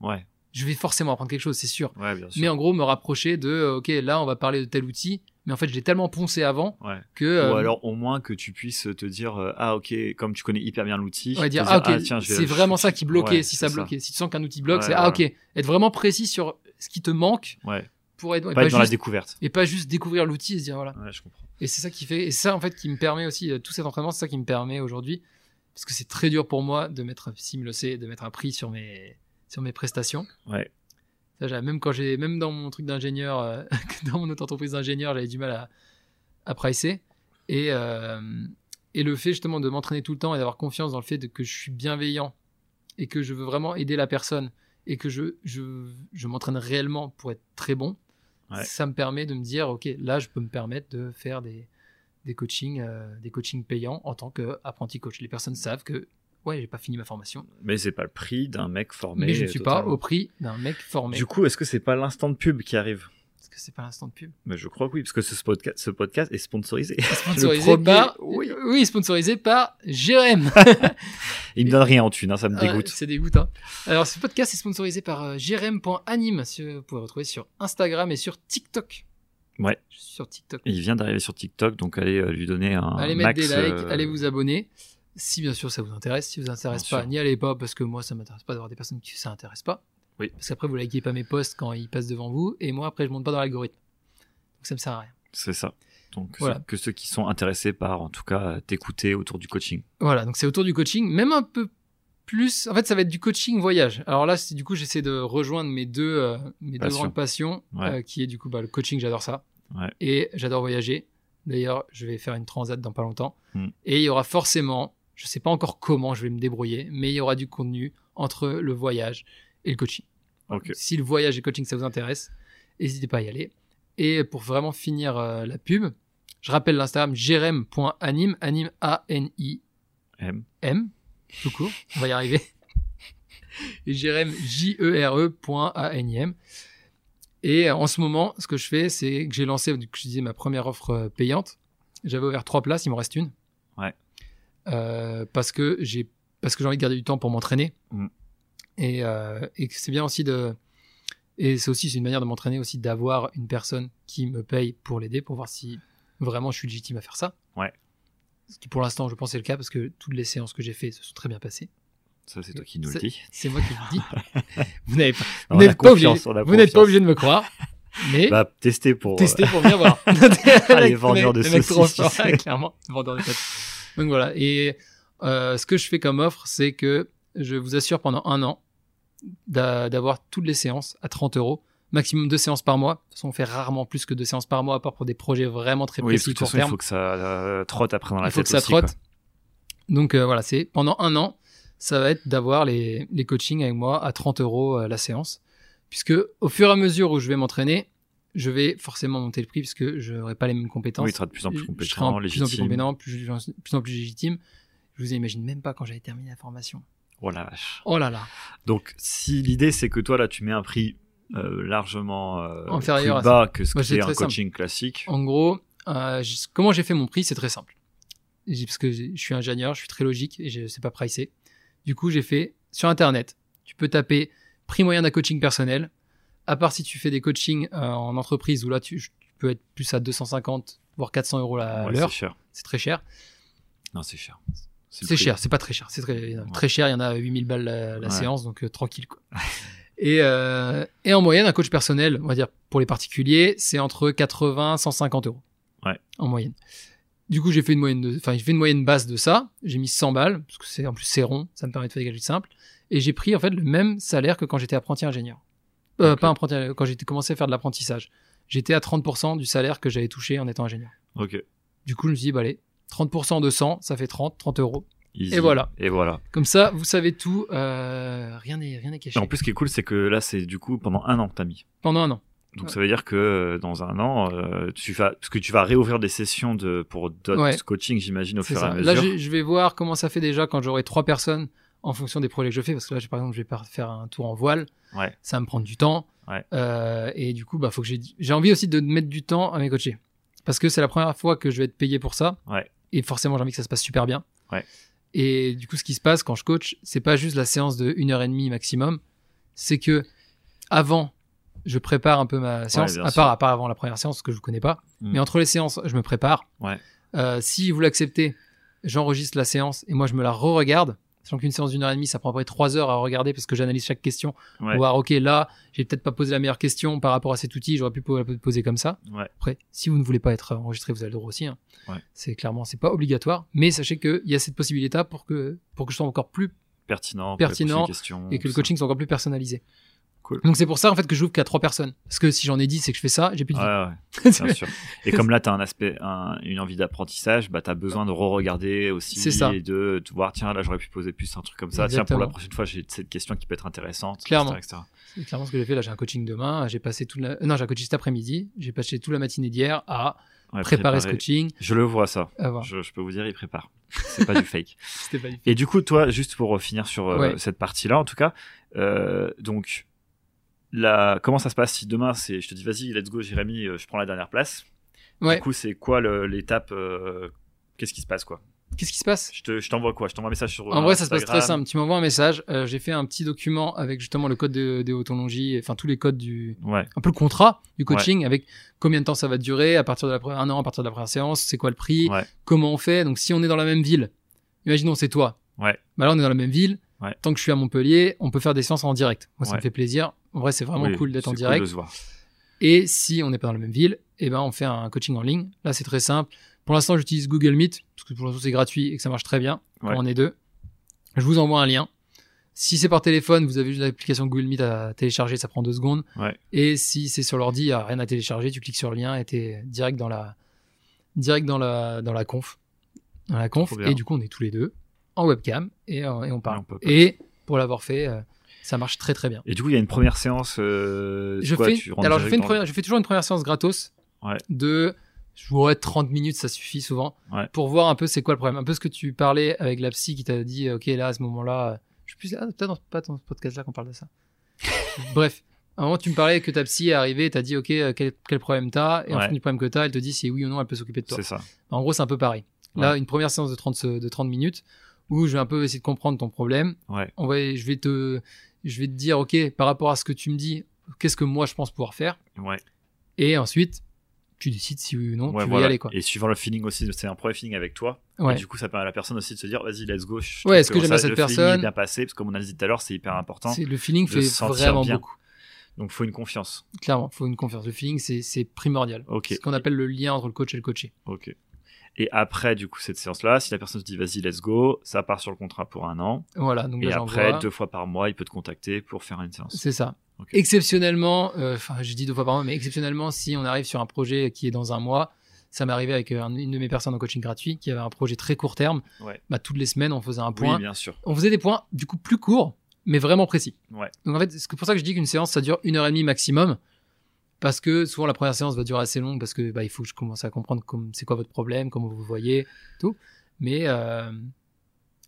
Ouais, Je vais forcément apprendre quelque chose, c'est sûr. ouais, bien sûr. Mais en gros, me rapprocher de, euh, ok, là on va parler de tel outil, mais en fait je l'ai tellement poncé avant Ouais. que... euh, Ou alors au moins que tu puisses te dire euh, ah ok comme tu connais hyper bien l'outil. Te dire, ah ok, vais- c'est vraiment je- ça qui bloquait, Ouais, si ça bloquait. Si tu sens qu'un outil bloque, Ouais, c'est ah ok, être vraiment précis sur ce qui te manque Ouais. Pour être, et Pas pas être dans la juste, découverte. et pas juste découvrir l'outil et se dire voilà. Ouais, je comprends. Et c'est ça qui fait, et ça en fait qui me permet aussi, euh, tout cet entraînement, c'est ça qui me permet aujourd'hui, parce que c'est très dur pour moi de mettre, Sim le sait, de mettre un prix sur mes, sur mes prestations. Ouais. Ça, même quand j'ai, même dans mon truc d'ingénieur, euh, dans mon autre entreprise d'ingénieur, j'avais du mal à, à pricer. Et, euh, et le fait justement de m'entraîner tout le temps et d'avoir confiance dans le fait de, que je suis bienveillant et que je veux vraiment aider la personne et que je, je, je m'entraîne réellement pour être très bon, Ouais. ça me permet de me dire, ok, là, je peux me permettre de faire des, des coachings, euh, des coachings payants en tant qu'apprenti coach. Les personnes savent que, ouais, j'ai pas fini ma formation, Mais c'est pas le prix d'un mec formé. mais je ne suis pas au prix d'un mec formé. Du coup, est-ce que c'est pas l'instant de pub qui arrive? Parce que c'est pas l'instant de pub. Mais je crois que oui, parce que ce podcast, ce podcast est sponsorisé. Sponsorisé premier, par, oui. oui, sponsorisé par Jérém. Il me donne rien en thune, hein, ça me dégoûte. c'est dégoûtant. Alors, ce podcast est sponsorisé par euh, jérém.anime. si Vous pouvez retrouver sur Instagram et sur TikTok. Ouais. Je suis sur TikTok. Il vient d'arriver sur TikTok, donc allez euh, lui donner un allez mettre des likes, euh, allez vous abonner. Si bien sûr ça vous intéresse, si vous intéresse Bien pas, n'y allez pas parce que moi ça m'intéresse pas d'avoir des personnes qui ça intéresse pas. Oui. Parce qu'après vous likez pas mes posts quand ils passent devant vous et moi après je monte pas dans l'algorithme. Donc ça me sert à rien. C'est ça. Donc Voilà. que ceux qui sont intéressés par, en tout cas, t'écouter autour du coaching. Voilà, donc c'est autour du coaching, même un peu plus. En fait, ça va être du coaching voyage. Alors là, du coup, j'essaie de rejoindre mes deux, euh, mes deux grandes passions, Ouais. euh, qui est du coup bah, le coaching, j'adore ça, Ouais. et j'adore voyager. D'ailleurs, je vais faire une transat dans pas longtemps, Hmm. et il y aura forcément, je sais pas encore comment je vais me débrouiller, mais il y aura du contenu entre le voyage et le coaching. Si le voyage et le coaching ça vous intéresse, n'hésitez pas à y aller. Et pour vraiment finir euh, la pub, je rappelle l'Instagram jerem.anime, anime A-N-I-M, M. tout court, on va y arriver. Et jerem, J-E-R-E.A-N-I-M. Et en ce moment, ce que je fais, c'est que j'ai lancé, coup, je disais, ma première offre euh, payante. J'avais ouvert trois places, il m'en reste une. Ouais. Euh, parce que j'ai parce que j'ai envie de garder du temps pour m'entraîner. Mm. Et, euh, et c'est bien aussi de. Et c'est aussi une manière de m'entraîner aussi d'avoir une personne qui me paye pour l'aider, pour voir si vraiment je suis légitime à faire ça. Ouais. Ce qui pour l'instant, je pense, c'est le cas parce que toutes les séances que j'ai fait se sont très bien passées. Ça, c'est toi qui nous le dis. C'est moi qui le dis. vous pas, n'êtes pas obligé, vous n'êtes pas obligé de me croire, mais Bah, tester pour. euh, tester pour bien voir. les vendeurs de Les mecs trop saucisses, tu sais. clairement, vendeurs de pâtes. Donc voilà. Et euh, ce que je fais comme offre, c'est que je vous assure pendant un an d'avoir toutes les séances à 30 euros. Maximum deux séances par mois. De toute façon, on fait rarement plus que deux séances par mois, à part pour des projets vraiment très Oui, que précis de toute façon, il faut que ça euh, trotte après dans la Il faut tête que ça aussi, quoi. trotte. Donc euh, voilà, c'est pendant un an, ça va être d'avoir les, les coachings avec moi à 30 euros euh, la séance. Puisque au fur et à mesure où je vais m'entraîner, je vais forcément monter le prix puisque je n'aurai pas les mêmes compétences. Oui, il sera de plus en plus Je serai en compétent, plus en plus légitime. compétent, plus, plus en plus légitime. Je vous imagine même pas quand j'avais terminé la formation. Oh la vache. Oh là là. Donc, si l'idée c'est que toi là tu mets un prix euh, largement euh, Inférieur plus à bas que ce que un simple. coaching classique, En gros, euh, comment j'ai fait mon prix, c'est très simple. Parce que je suis ingénieur, je suis très logique et je sais pas pricer. Du coup, j'ai fait sur Internet. Tu peux taper prix moyen d'un coaching personnel. À part si tu fais des coachings en entreprise où là tu, tu peux être plus à 250 voire 400 euros ouais, l'heure. c'est cher. C'est très cher. Non, c'est cher. C'est cher, c'est pas très cher. C'est très, très cher, il y en a à 8000 balles la, la Ouais. séance, donc euh, tranquille. Quoi. et, euh, et en moyenne, un coach personnel, on va dire pour les particuliers, c'est entre 80 150 euros. Ouais. En moyenne. Du coup, j'ai fait une moyenne de, enfin, j'ai fait une moyenne basse de ça. J'ai mis 100 balles, parce que c'est, en plus, c'est rond, ça me permet de faire des calculs simples. Et j'ai pris, en fait, le même salaire que quand j'étais apprenti ingénieur. Euh. Pas apprenti, quand j'étais commencé à faire de l'apprentissage. J'étais à 30% du salaire que j'avais touché en étant ingénieur. Ok. Du coup, je me suis dit, bah, allez, 30% de 100, ça fait 30, 30 euros. Easy. Et voilà. Et voilà. Comme ça, vous savez tout, euh, rien n'est rien n'est caché. Et en plus, ce qui est cool, c'est que là, c'est du coup pendant un an que t'as mis. Pendant un an. Donc Ouais. ça veut dire que euh, dans un an, euh, tu vas, parce que tu vas réouvrir des sessions de pour d'autres Ouais. coaching, j'imagine au fur et à mesure. Là, je, je vais voir comment ça fait déjà quand j'aurai trois personnes en fonction des projets que je fais. Parce que là, j'ai- par exemple, je vais faire un tour en voile. Ouais. Ça va me prendre du temps. Et du coup, bah, faut que j'ai j'ai envie aussi de mettre du temps à mes coachés. Parce que c'est la première fois que je vais être payé pour ça. Ouais. Et forcément, j'ai envie que ça se passe super bien. Ouais. Et du coup, ce qui se passe quand je coach, c'est pas juste la séance de 1 heure et demie maximum. C'est que avant, je prépare un peu ma séance, à part, à part avant la première séance, que je connais pas. Mm. Mais entre les séances, je me prépare. Ouais. Euh, si vous l'acceptez, j'enregistre la séance et moi je me la re-regarde. Sachant qu'une séance d'une heure et demie, ça prend à peu près trois heures à regarder parce que j'analyse chaque question Ouais. pour voir, ok, là, j'ai peut-être pas posé la meilleure question par rapport à cet outil, j'aurais pu la poser comme ça. Ouais. Après, si vous ne voulez pas être enregistré, vous avez le droit aussi. hein. Ouais. C'est clairement, c'est pas obligatoire, mais sachez qu'il y a cette possibilité pour que, pour que je sois encore plus Pertinent. Pertinent et que le coaching soit encore plus personnalisé. Cool. Donc c'est pour ça en fait que j'ouvre qu'à trois personnes. Parce que si j'en ai 10 et que je fais ça, j'ai plus de vie. Ouais, ouais, bien sûr. Et comme là, tu as un aspect, un- une envie d'apprentissage, bah, tu as besoin de re-regarder aussi C'est ça. et de, de voir, tiens, là, j'aurais pu poser plus un truc comme ça. Tiens, pour la prochaine fois, j'ai cette question qui peut être intéressante. Clairement. etc., etc. C'est clairement ce que j'ai fait. Là, j'ai un coaching demain. J'ai passé toute la... euh, Non, j'ai un coaching cet après-midi. J'ai passé toute la matinée d'hier à Ouais, préparer ce coaching. Je le vois, ça. Je, je peux vous dire, il prépare. C'est pas du fake. C'était pas du Et du coup, toi, juste pour finir sur euh, cette partie-là, en tout cas, euh, donc, la, comment ça se passe si demain, c'est, je te dis, vas-y, let's go, Jérémy, euh, je prends la dernière place. Ouais. Du coup, c'est quoi l'étape euh, Qu'est-ce qui se passe, quoi? Qu'est-ce qui se passe? Je te- je t'envoie quoi? Je t'envoie un message sur. En vrai, ça se passe très simple. Tu m'envoies un message. euh, j'ai fait un petit document avec justement le code de, de enfin tous les codes du, Ouais, un peu le contrat du coaching avec combien de temps ça va durer à partir de la première, un an à partir de la première séance, c'est quoi le prix, ouais, comment on fait. Donc si on est dans la même ville, imaginons c'est toi. Ouais. Bah là on est dans la même ville. Tant que je suis à Montpellier, on peut faire des séances en direct. Moi ça me fait plaisir. En vrai c'est vraiment Oui, cool d'être en direct. de se voir. Et si on n'est pas dans la même ville, eh ben on fait un coaching en ligne. Là c'est très simple. Pour l'instant j'utilise Google Meet parce que pour l'instant c'est gratuit et que ça marche très bien Ouais. quand on est deux. Je vous envoie un lien. Si c'est par téléphone, vous avez juste l'application Google Meet à télécharger, ça prend deux secondes. Ouais. Et si c'est sur l'ordi, il n'y a rien à télécharger, tu cliques sur le lien et t'es direct dans la, direct dans la, dans la conf. Dans la conf. Et du coup, on est tous les deux en webcam et, euh, et on parle. Et on peut- Et pour l'avoir fait, euh, Ça marche très très bien. Et du coup, il y a une première séance. euh, Je quoi, fais, tu alors je fais, une dans- première- je fais toujours une première séance gratos Ouais. de je vois 30 minutes, ça suffit souvent Ouais. pour voir un peu c'est quoi le problème. Un peu ce que tu parlais avec la psy qui t'a dit, ok, là à ce moment-là, euh, je sais plus, ah, peut-être pas dans ce podcast-là qu'on parle de ça. Bref, à un moment tu me parlais que ta psy est arrivée, t'as dit, ok, euh, quel, quel problème t'as, et en fonction du problème que t'as, elle te dit si oui ou non elle peut s'occuper de toi. C'est ça. En gros, c'est un peu pareil. Là, une première séance de 30, se- de 30 minutes où je vais un peu essayer de comprendre ton problème. Ouais. On va, je vais te, je vais te dire, ok, par rapport à ce que tu me dis, qu'est-ce que moi je pense pouvoir faire, Ouais. et ensuite tu décides si oui ou non Ouais, tu veux voilà. y aller quoi. Et suivant le feeling aussi, c'est un premier feeling avec toi. Ouais. Et du coup, ça permet à la personne aussi de se dire, vas-y, let's go. Je Ouais, est-ce que j'aime bien cette le feeling personne? est bien passé, parce que comme on a dit tout à l'heure, c'est hyper important. C'est le feeling fait vraiment bien. beaucoup. Donc, faut une confiance. Clairement, faut une confiance. Le feeling c'est primordial. Ok. C'est ce qu'on appelle le lien entre le coach et le coaché. Ok. Et après, du coup, cette séance-là, si la personne se dit, vas-y, let's go, ça part sur le contrat pour un an. Voilà, donc Et là après, deux fois par mois, il peut te contacter pour faire une séance. C'est ça. Exceptionnellement, euh, enfin, je dis deux fois par mois, mais exceptionnellement, si on arrive sur un projet qui est dans un mois, ça m'est arrivé avec euh, un- une de mes personnes en coaching gratuit qui avait un projet très court terme. Ouais. Bah, toutes les semaines, on faisait un Oui, point. bien sûr. on faisait des points, du coup, plus courts, mais vraiment précis. Ouais. Donc, en fait, c'est pour ça que je dis qu'une séance, ça dure une heure et demie maximum. Parce que souvent, la première séance va durer assez long parce que bah, il faut que je commence à comprendre c'est quoi votre problème, comment vous voyez, tout. Mais euh,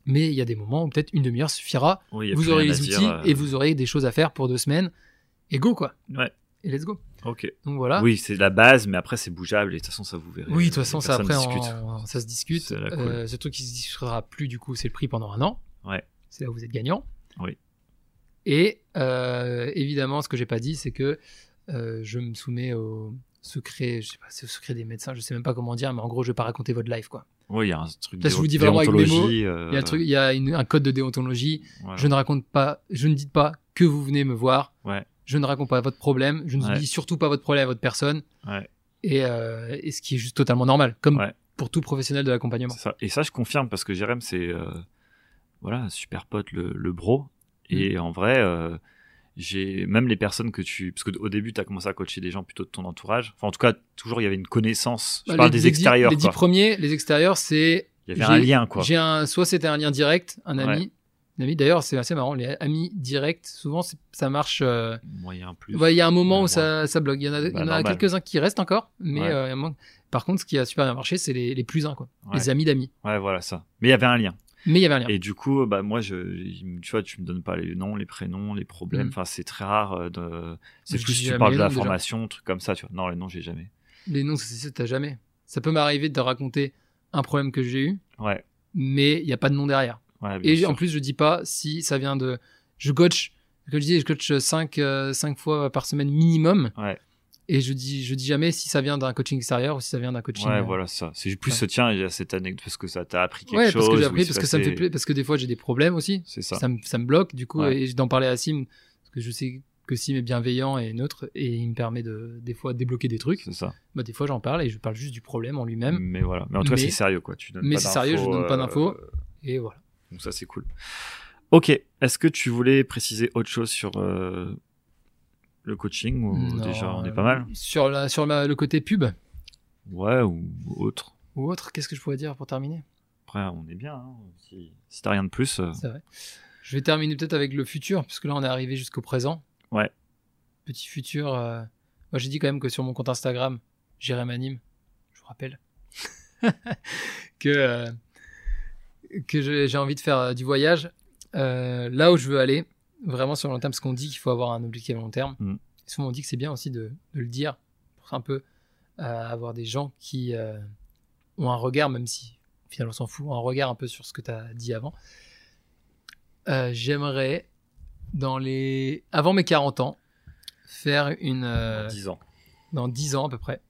mais il y a des moments où peut-être une demi-heure suffira. Oui, vous aurez les dire, outils euh, et vous aurez des choses à faire pour deux semaines. Et go quoi. Ouais. Et let's go. Ok. Donc voilà. Oui, c'est la base, mais après, c'est bougeable. Et de toute façon, ça vous verrez. Oui, de toute façon, ça personnes après, en- ça se discute. C'est cool. Euh, ce truc qui se discutera plus, du coup, c'est le prix pendant un an. Ouais. C'est là où vous êtes gagnant. Oui. Et euh, évidemment, ce que j'ai pas dit, c'est que euh, je me soumets au secret, je sais pas, c'est au secret des médecins, je sais même pas comment dire, mais en gros, je vais pas raconter votre life, quoi. Oui, il y a un truc de déontologie, Il y a, euh, le truc, il y a une- un code de déontologie. Je ne raconte pas, je ne dis pas que vous venez me voir. Ouais. Je ne raconte pas votre problème. Je ne Ouais. dis surtout pas votre problème à votre personne. Et, euh, et ce qui est juste totalement normal, comme pour tout professionnel de l'accompagnement. Et ça, je confirme parce que Jérém, c'est euh, voilà, un super pote, le, le bro. Et Mm. en vrai, euh, j'ai même les personnes que tu. Parce qu'au début, tu as commencé à coacher des gens plutôt de ton entourage. Enfin, en tout cas, toujours, il y avait une connaissance. Je Bah, parle les- des les dix- extérieurs. Les dix premiers, les extérieurs, c'est Il y avait un lien, quoi. J'ai un, soit c'était un lien direct, un ami. Ouais. Un ami. D'ailleurs, c'est assez marrant. Les amis directs, souvent, ça marche. euh, Moyen plus. ouais, Il y a un moment Ouais, où ça, ça bloque. Il y en a, Bah, a normal. quelques-uns qui restent encore, mais euh, par contre, ce qui a super bien marché, c'est les, les plus uns, quoi. Les amis d'amis. Ouais, voilà ça. Mais il y avait un lien. Mais il y avait un lien. Et du coup, bah, moi, je, tu vois, tu me donnes pas les noms, les prénoms, les problèmes. Mm. Enfin, c'est très rare. euh, De... C'est plus si tu parles les de la formation, truc comme ça. Tu vois. Non, les noms, j'ai jamais. Les noms, c'est ça, t'as jamais. Ça peut m'arriver de te raconter un problème que j'ai eu, Ouais. mais il n'y a pas de nom derrière. ouais Et sûr. en plus, je dis pas si ça vient de. Je coach, comme je dis, je coach 5 cinq fois par semaine minimum. Ouais. Et je dis, je dis jamais si ça vient d'un coaching extérieur ou si ça vient d'un coaching. Ouais, euh, voilà ça. C'est plus ouais. ce tiens, il y a cette anecdote parce que ça t'a appris quelque Ouais, chose. parce que j'ai appris, parce que ça me fait plaisir, parce que des fois j'ai des problèmes aussi. C'est ça. Ça, me, ça me bloque, du coup, Ouais. et d'en parler à Sim, parce que je sais que Sim est bienveillant et neutre, et il me permet de, des fois, débloquer des trucs. C'est ça. Bah, des fois, j'en parle et je parle juste du problème en lui-même. Mais voilà. Mais en tout cas, c'est sérieux quoi. Tu donnes mais c'est sérieux, je donne pas euh, d'infos. Et voilà. Donc ça, c'est cool. Ok. Est-ce que tu voulais préciser autre chose sur euh, le coaching ou Non, déjà on est euh, pas mal Sur, la, sur le côté pub Ouais, ou autre. ou autre, qu'est-ce que je pourrais dire pour terminer? Après, on est bien. hein. Si, si t'as rien de plus. euh, C'est vrai. Je vais terminer peut-être avec le futur, puisque là on est arrivé jusqu'au présent. Ouais. Petit futur. euh, Moi j'ai dit quand même que sur mon compte Instagram, Jérém Anime, je vous rappelle, que, euh, que j'ai envie de faire euh, du voyage. Euh, là où je veux aller, vraiment sur le long terme, parce qu'on dit qu'il faut avoir un objectif à long terme. Mm. Et souvent on dit que c'est bien aussi de, de le dire, pour un peu euh, avoir des gens qui euh, ont un regard, même si au final on s'en fout, un regard un peu sur ce que tu as dit avant. Euh, J'aimerais, dans les avant mes 40 ans, faire une euh, 10 ans. dans 10 ans à peu près,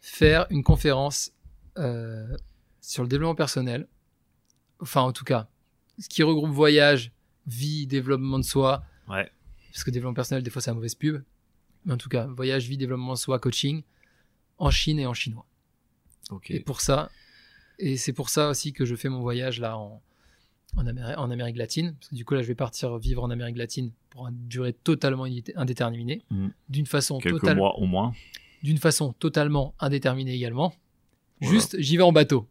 faire une conférence euh, sur le développement personnel. Enfin, en tout cas, ce qui regroupe voyage, vie, développement de soi. Ouais. Parce que développement personnel, des fois, c'est la mauvaise pub. Mais en tout cas, voyage, vie, développement de soi, coaching, en Chine et en chinois. Et pour ça, et c'est pour ça aussi que je fais mon voyage là en, en, Améri- en Amérique latine. Parce que du coup, là, je vais partir vivre en Amérique latine pour une durée totalement indé- indéterminée. Mhm. D'une façon Quelques totale- mois au moins. d'une façon totalement indéterminée également. Voilà. Juste, j'y vais en bateau.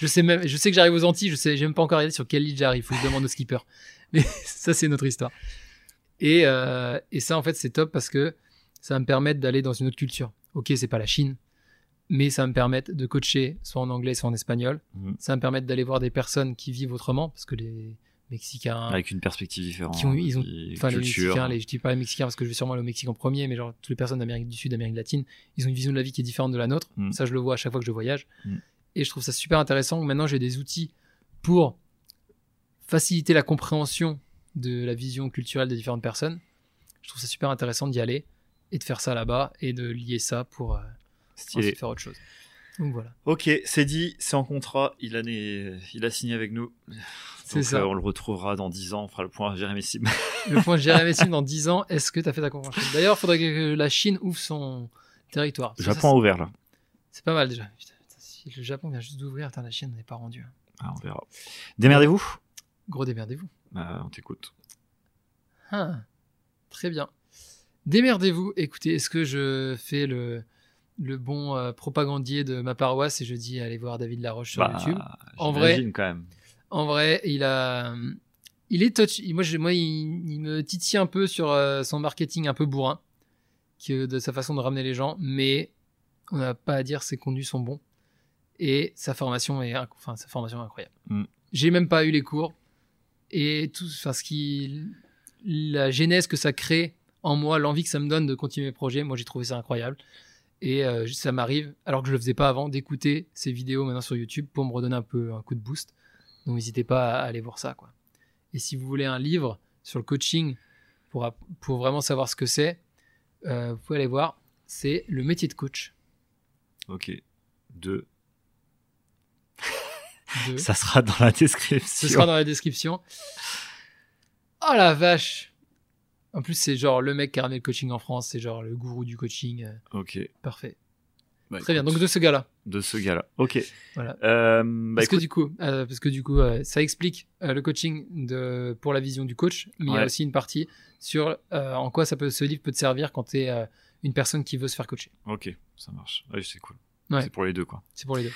Je sais même, je sais que j'arrive aux Antilles, je sais, j'ai même pas encore regardé sur quelle île j'arrive, faut que je demande au skipper. Mais ça, c'est notre histoire. Et, euh, et ça, en fait, c'est top parce que ça va me permettre d'aller dans une autre culture. Ok, c'est pas la Chine, mais ça va me permettre de coacher soit en anglais, soit en espagnol. Mhm. Ça va me permettre d'aller voir des personnes qui vivent autrement parce que les Mexicains, Avec une perspective différente. qui ont, ils ont, enfin les. Mexicains, les, je dis pas les Mexicains parce que je vais sûrement aller au Mexique en premier, mais genre toutes les personnes d'Amérique du Sud, d'Amérique latine, ils ont une vision de la vie qui est différente de la nôtre. Mm. Ça, je le vois à chaque fois que je voyage. Mm. Et je trouve ça super intéressant. Maintenant, j'ai des outils pour faciliter la compréhension de la vision culturelle des différentes personnes. Je trouve ça super intéressant d'y aller et de faire ça là-bas et de lier ça pour euh, faire autre chose. Donc voilà. Ok, c'est dit, c'est en contrat, il a, né- il a signé avec nous. C'est ça. euh, on le retrouvera dans 10 ans, on fera le point Jérémy Sim. Le point Jérémy Sim dans 10 ans, est-ce que tu as fait ta convention D'ailleurs, il faudrait que la Chine ouvre son territoire. Ça, Japon a ouvert là. C'est pas mal déjà. Putain, si le Japon vient juste d'ouvrir, la Chine n'est pas rendue. hein. Ah, on verra. Démerdez-vous Gros démerdez-vous. Bah, On t'écoute. Ah, très bien. Démerdez-vous. Écoutez, est-ce que je fais le, le bon euh, propagandier de ma paroisse et je dis allez voir David Laroche sur Bah, YouTube? En quand même. En vrai, il a, il est touch. Moi, je- moi, il, il me titille un peu sur euh, son marketing un peu bourrin, que de sa façon de ramener les gens, mais on n'a pas à dire ses contenus sont bons et sa formation est, enfin, sa formation est incroyable. Mm. J'ai même pas eu les cours et tout, enfin, ce qui, la genèse que ça crée en moi, l'envie que ça me donne de continuer mes projets, moi, j'ai trouvé ça incroyable. Et euh, ça m'arrive, alors que je le faisais pas avant, d'écouter ces vidéos maintenant sur YouTube pour me redonner un peu un coup de boost. Donc n'hésitez pas à aller voir ça. Quoi. Et si vous voulez un livre sur le coaching pour, pour vraiment savoir ce que c'est, euh, vous pouvez aller voir. C'est Le métier de coach. Ok. Deux. De- Ça sera dans la description. Ce sera dans la description. Oh la vache En plus, c'est genre le mec qui a ramené le coaching en France. C'est genre le gourou du coaching. euh, Ok. parfait. Bah, Très bien. Donc de ce gars-là. de ce gars-là. Ok. Voilà. Euh, bah, parce, que du coup, euh, parce que du coup, euh, ça explique euh, le coaching de, pour la vision du coach, mais il y a aussi une partie sur euh, en quoi ça peut, ce livre peut te servir quand tu es une personne qui veut se faire coacher. Ok, ça marche. Ouais, c'est cool. Ouais. C'est pour les deux, quoi. C'est pour les deux.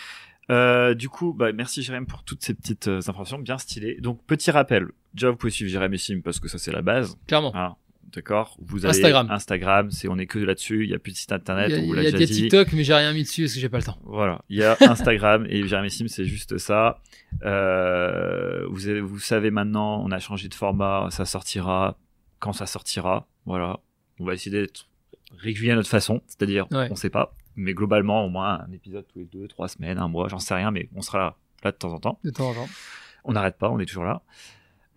Euh, du coup, bah, merci Jérém pour toutes ces petites euh, informations bien stylées. Donc, petit rappel. Déjà, vous pouvez suivre Jérém et Sim parce que ça, c'est la base. Clairement. Hein, D'accord Vous avez Instagram. Instagram, c'est, on est que là-dessus. Il n'y a plus de site internet. Il y a, y des. TikTok, mais j'ai rien mis dessus parce que j'ai pas le temps. Voilà, il y a Instagram et Jérémy Sim, c'est juste ça. Euh, vous, avez- vous savez maintenant, on a changé de format, ça sortira quand ça sortira. Voilà, on va essayer d'être régulier à notre façon, c'est-à-dire Ouais. on sait pas, mais globalement au moins un épisode tous les deux, trois semaines, un mois, j'en sais rien, mais on sera là, là de temps en temps. De temps en temps. On n'arrête pas, on est toujours là.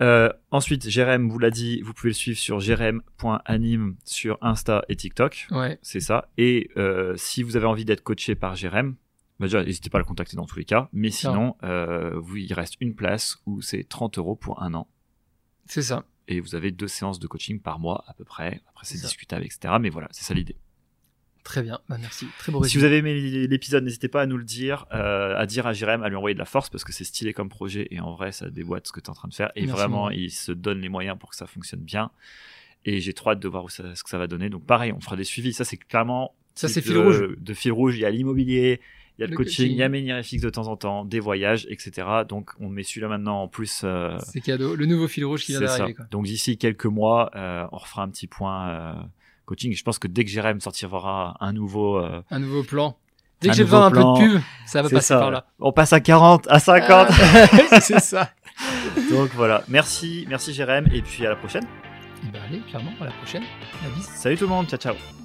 Euh, ensuite, Jérém vous l'a dit, vous pouvez le suivre sur jérém.anime sur Insta et TikTok. Ouais. C'est ça. Et euh, si vous avez envie d'être coaché par Jérém, bah déjà, n'hésitez pas à le contacter dans tous les cas. Mais sinon, euh, vous, il reste une place où c'est 30 euros pour un an. C'est ça. Et vous avez deux séances de coaching par mois à peu près. Après, c'est discutable, etc. Mais voilà, c'est ça l'idée. Très bien. Bah, merci. Très beau Si vous avez aimé l'épisode, n'hésitez pas à nous le dire, euh, à dire à Jérém, à lui envoyer de la force parce que c'est stylé comme projet et en vrai, ça déboîte ce que tu es en train de faire. Et Merci, vraiment, il se donne les moyens pour que ça fonctionne bien. Et j'ai trop hâte de voir où ça- ce que ça va donner. Donc, pareil, on fera des suivis. Ça, c'est clairement. Ça, c'est fil rouge. De fil rouge. Il y a l'immobilier, il y a le, Le coaching, coaching. il y a Menir FX de temps en temps, des voyages, etc. Donc, on met celui-là maintenant en plus. euh, C'est cadeau. Le nouveau fil rouge qui vient d'arriver. quoi. Donc, d'ici quelques mois, euh, on refera un petit point euh, coaching. Je pense que dès que Jérém sortira un nouveau. euh, Un nouveau plan. Dès Un que j'ai besoin plan. peu de pub, ça va passer ça. par là. On passe à 40, à 50. Ah, c'est ça. Donc voilà, merci, merci Jérém, et puis à la prochaine. Bah allez, clairement, à la prochaine. La. Salut tout le monde, ciao ciao.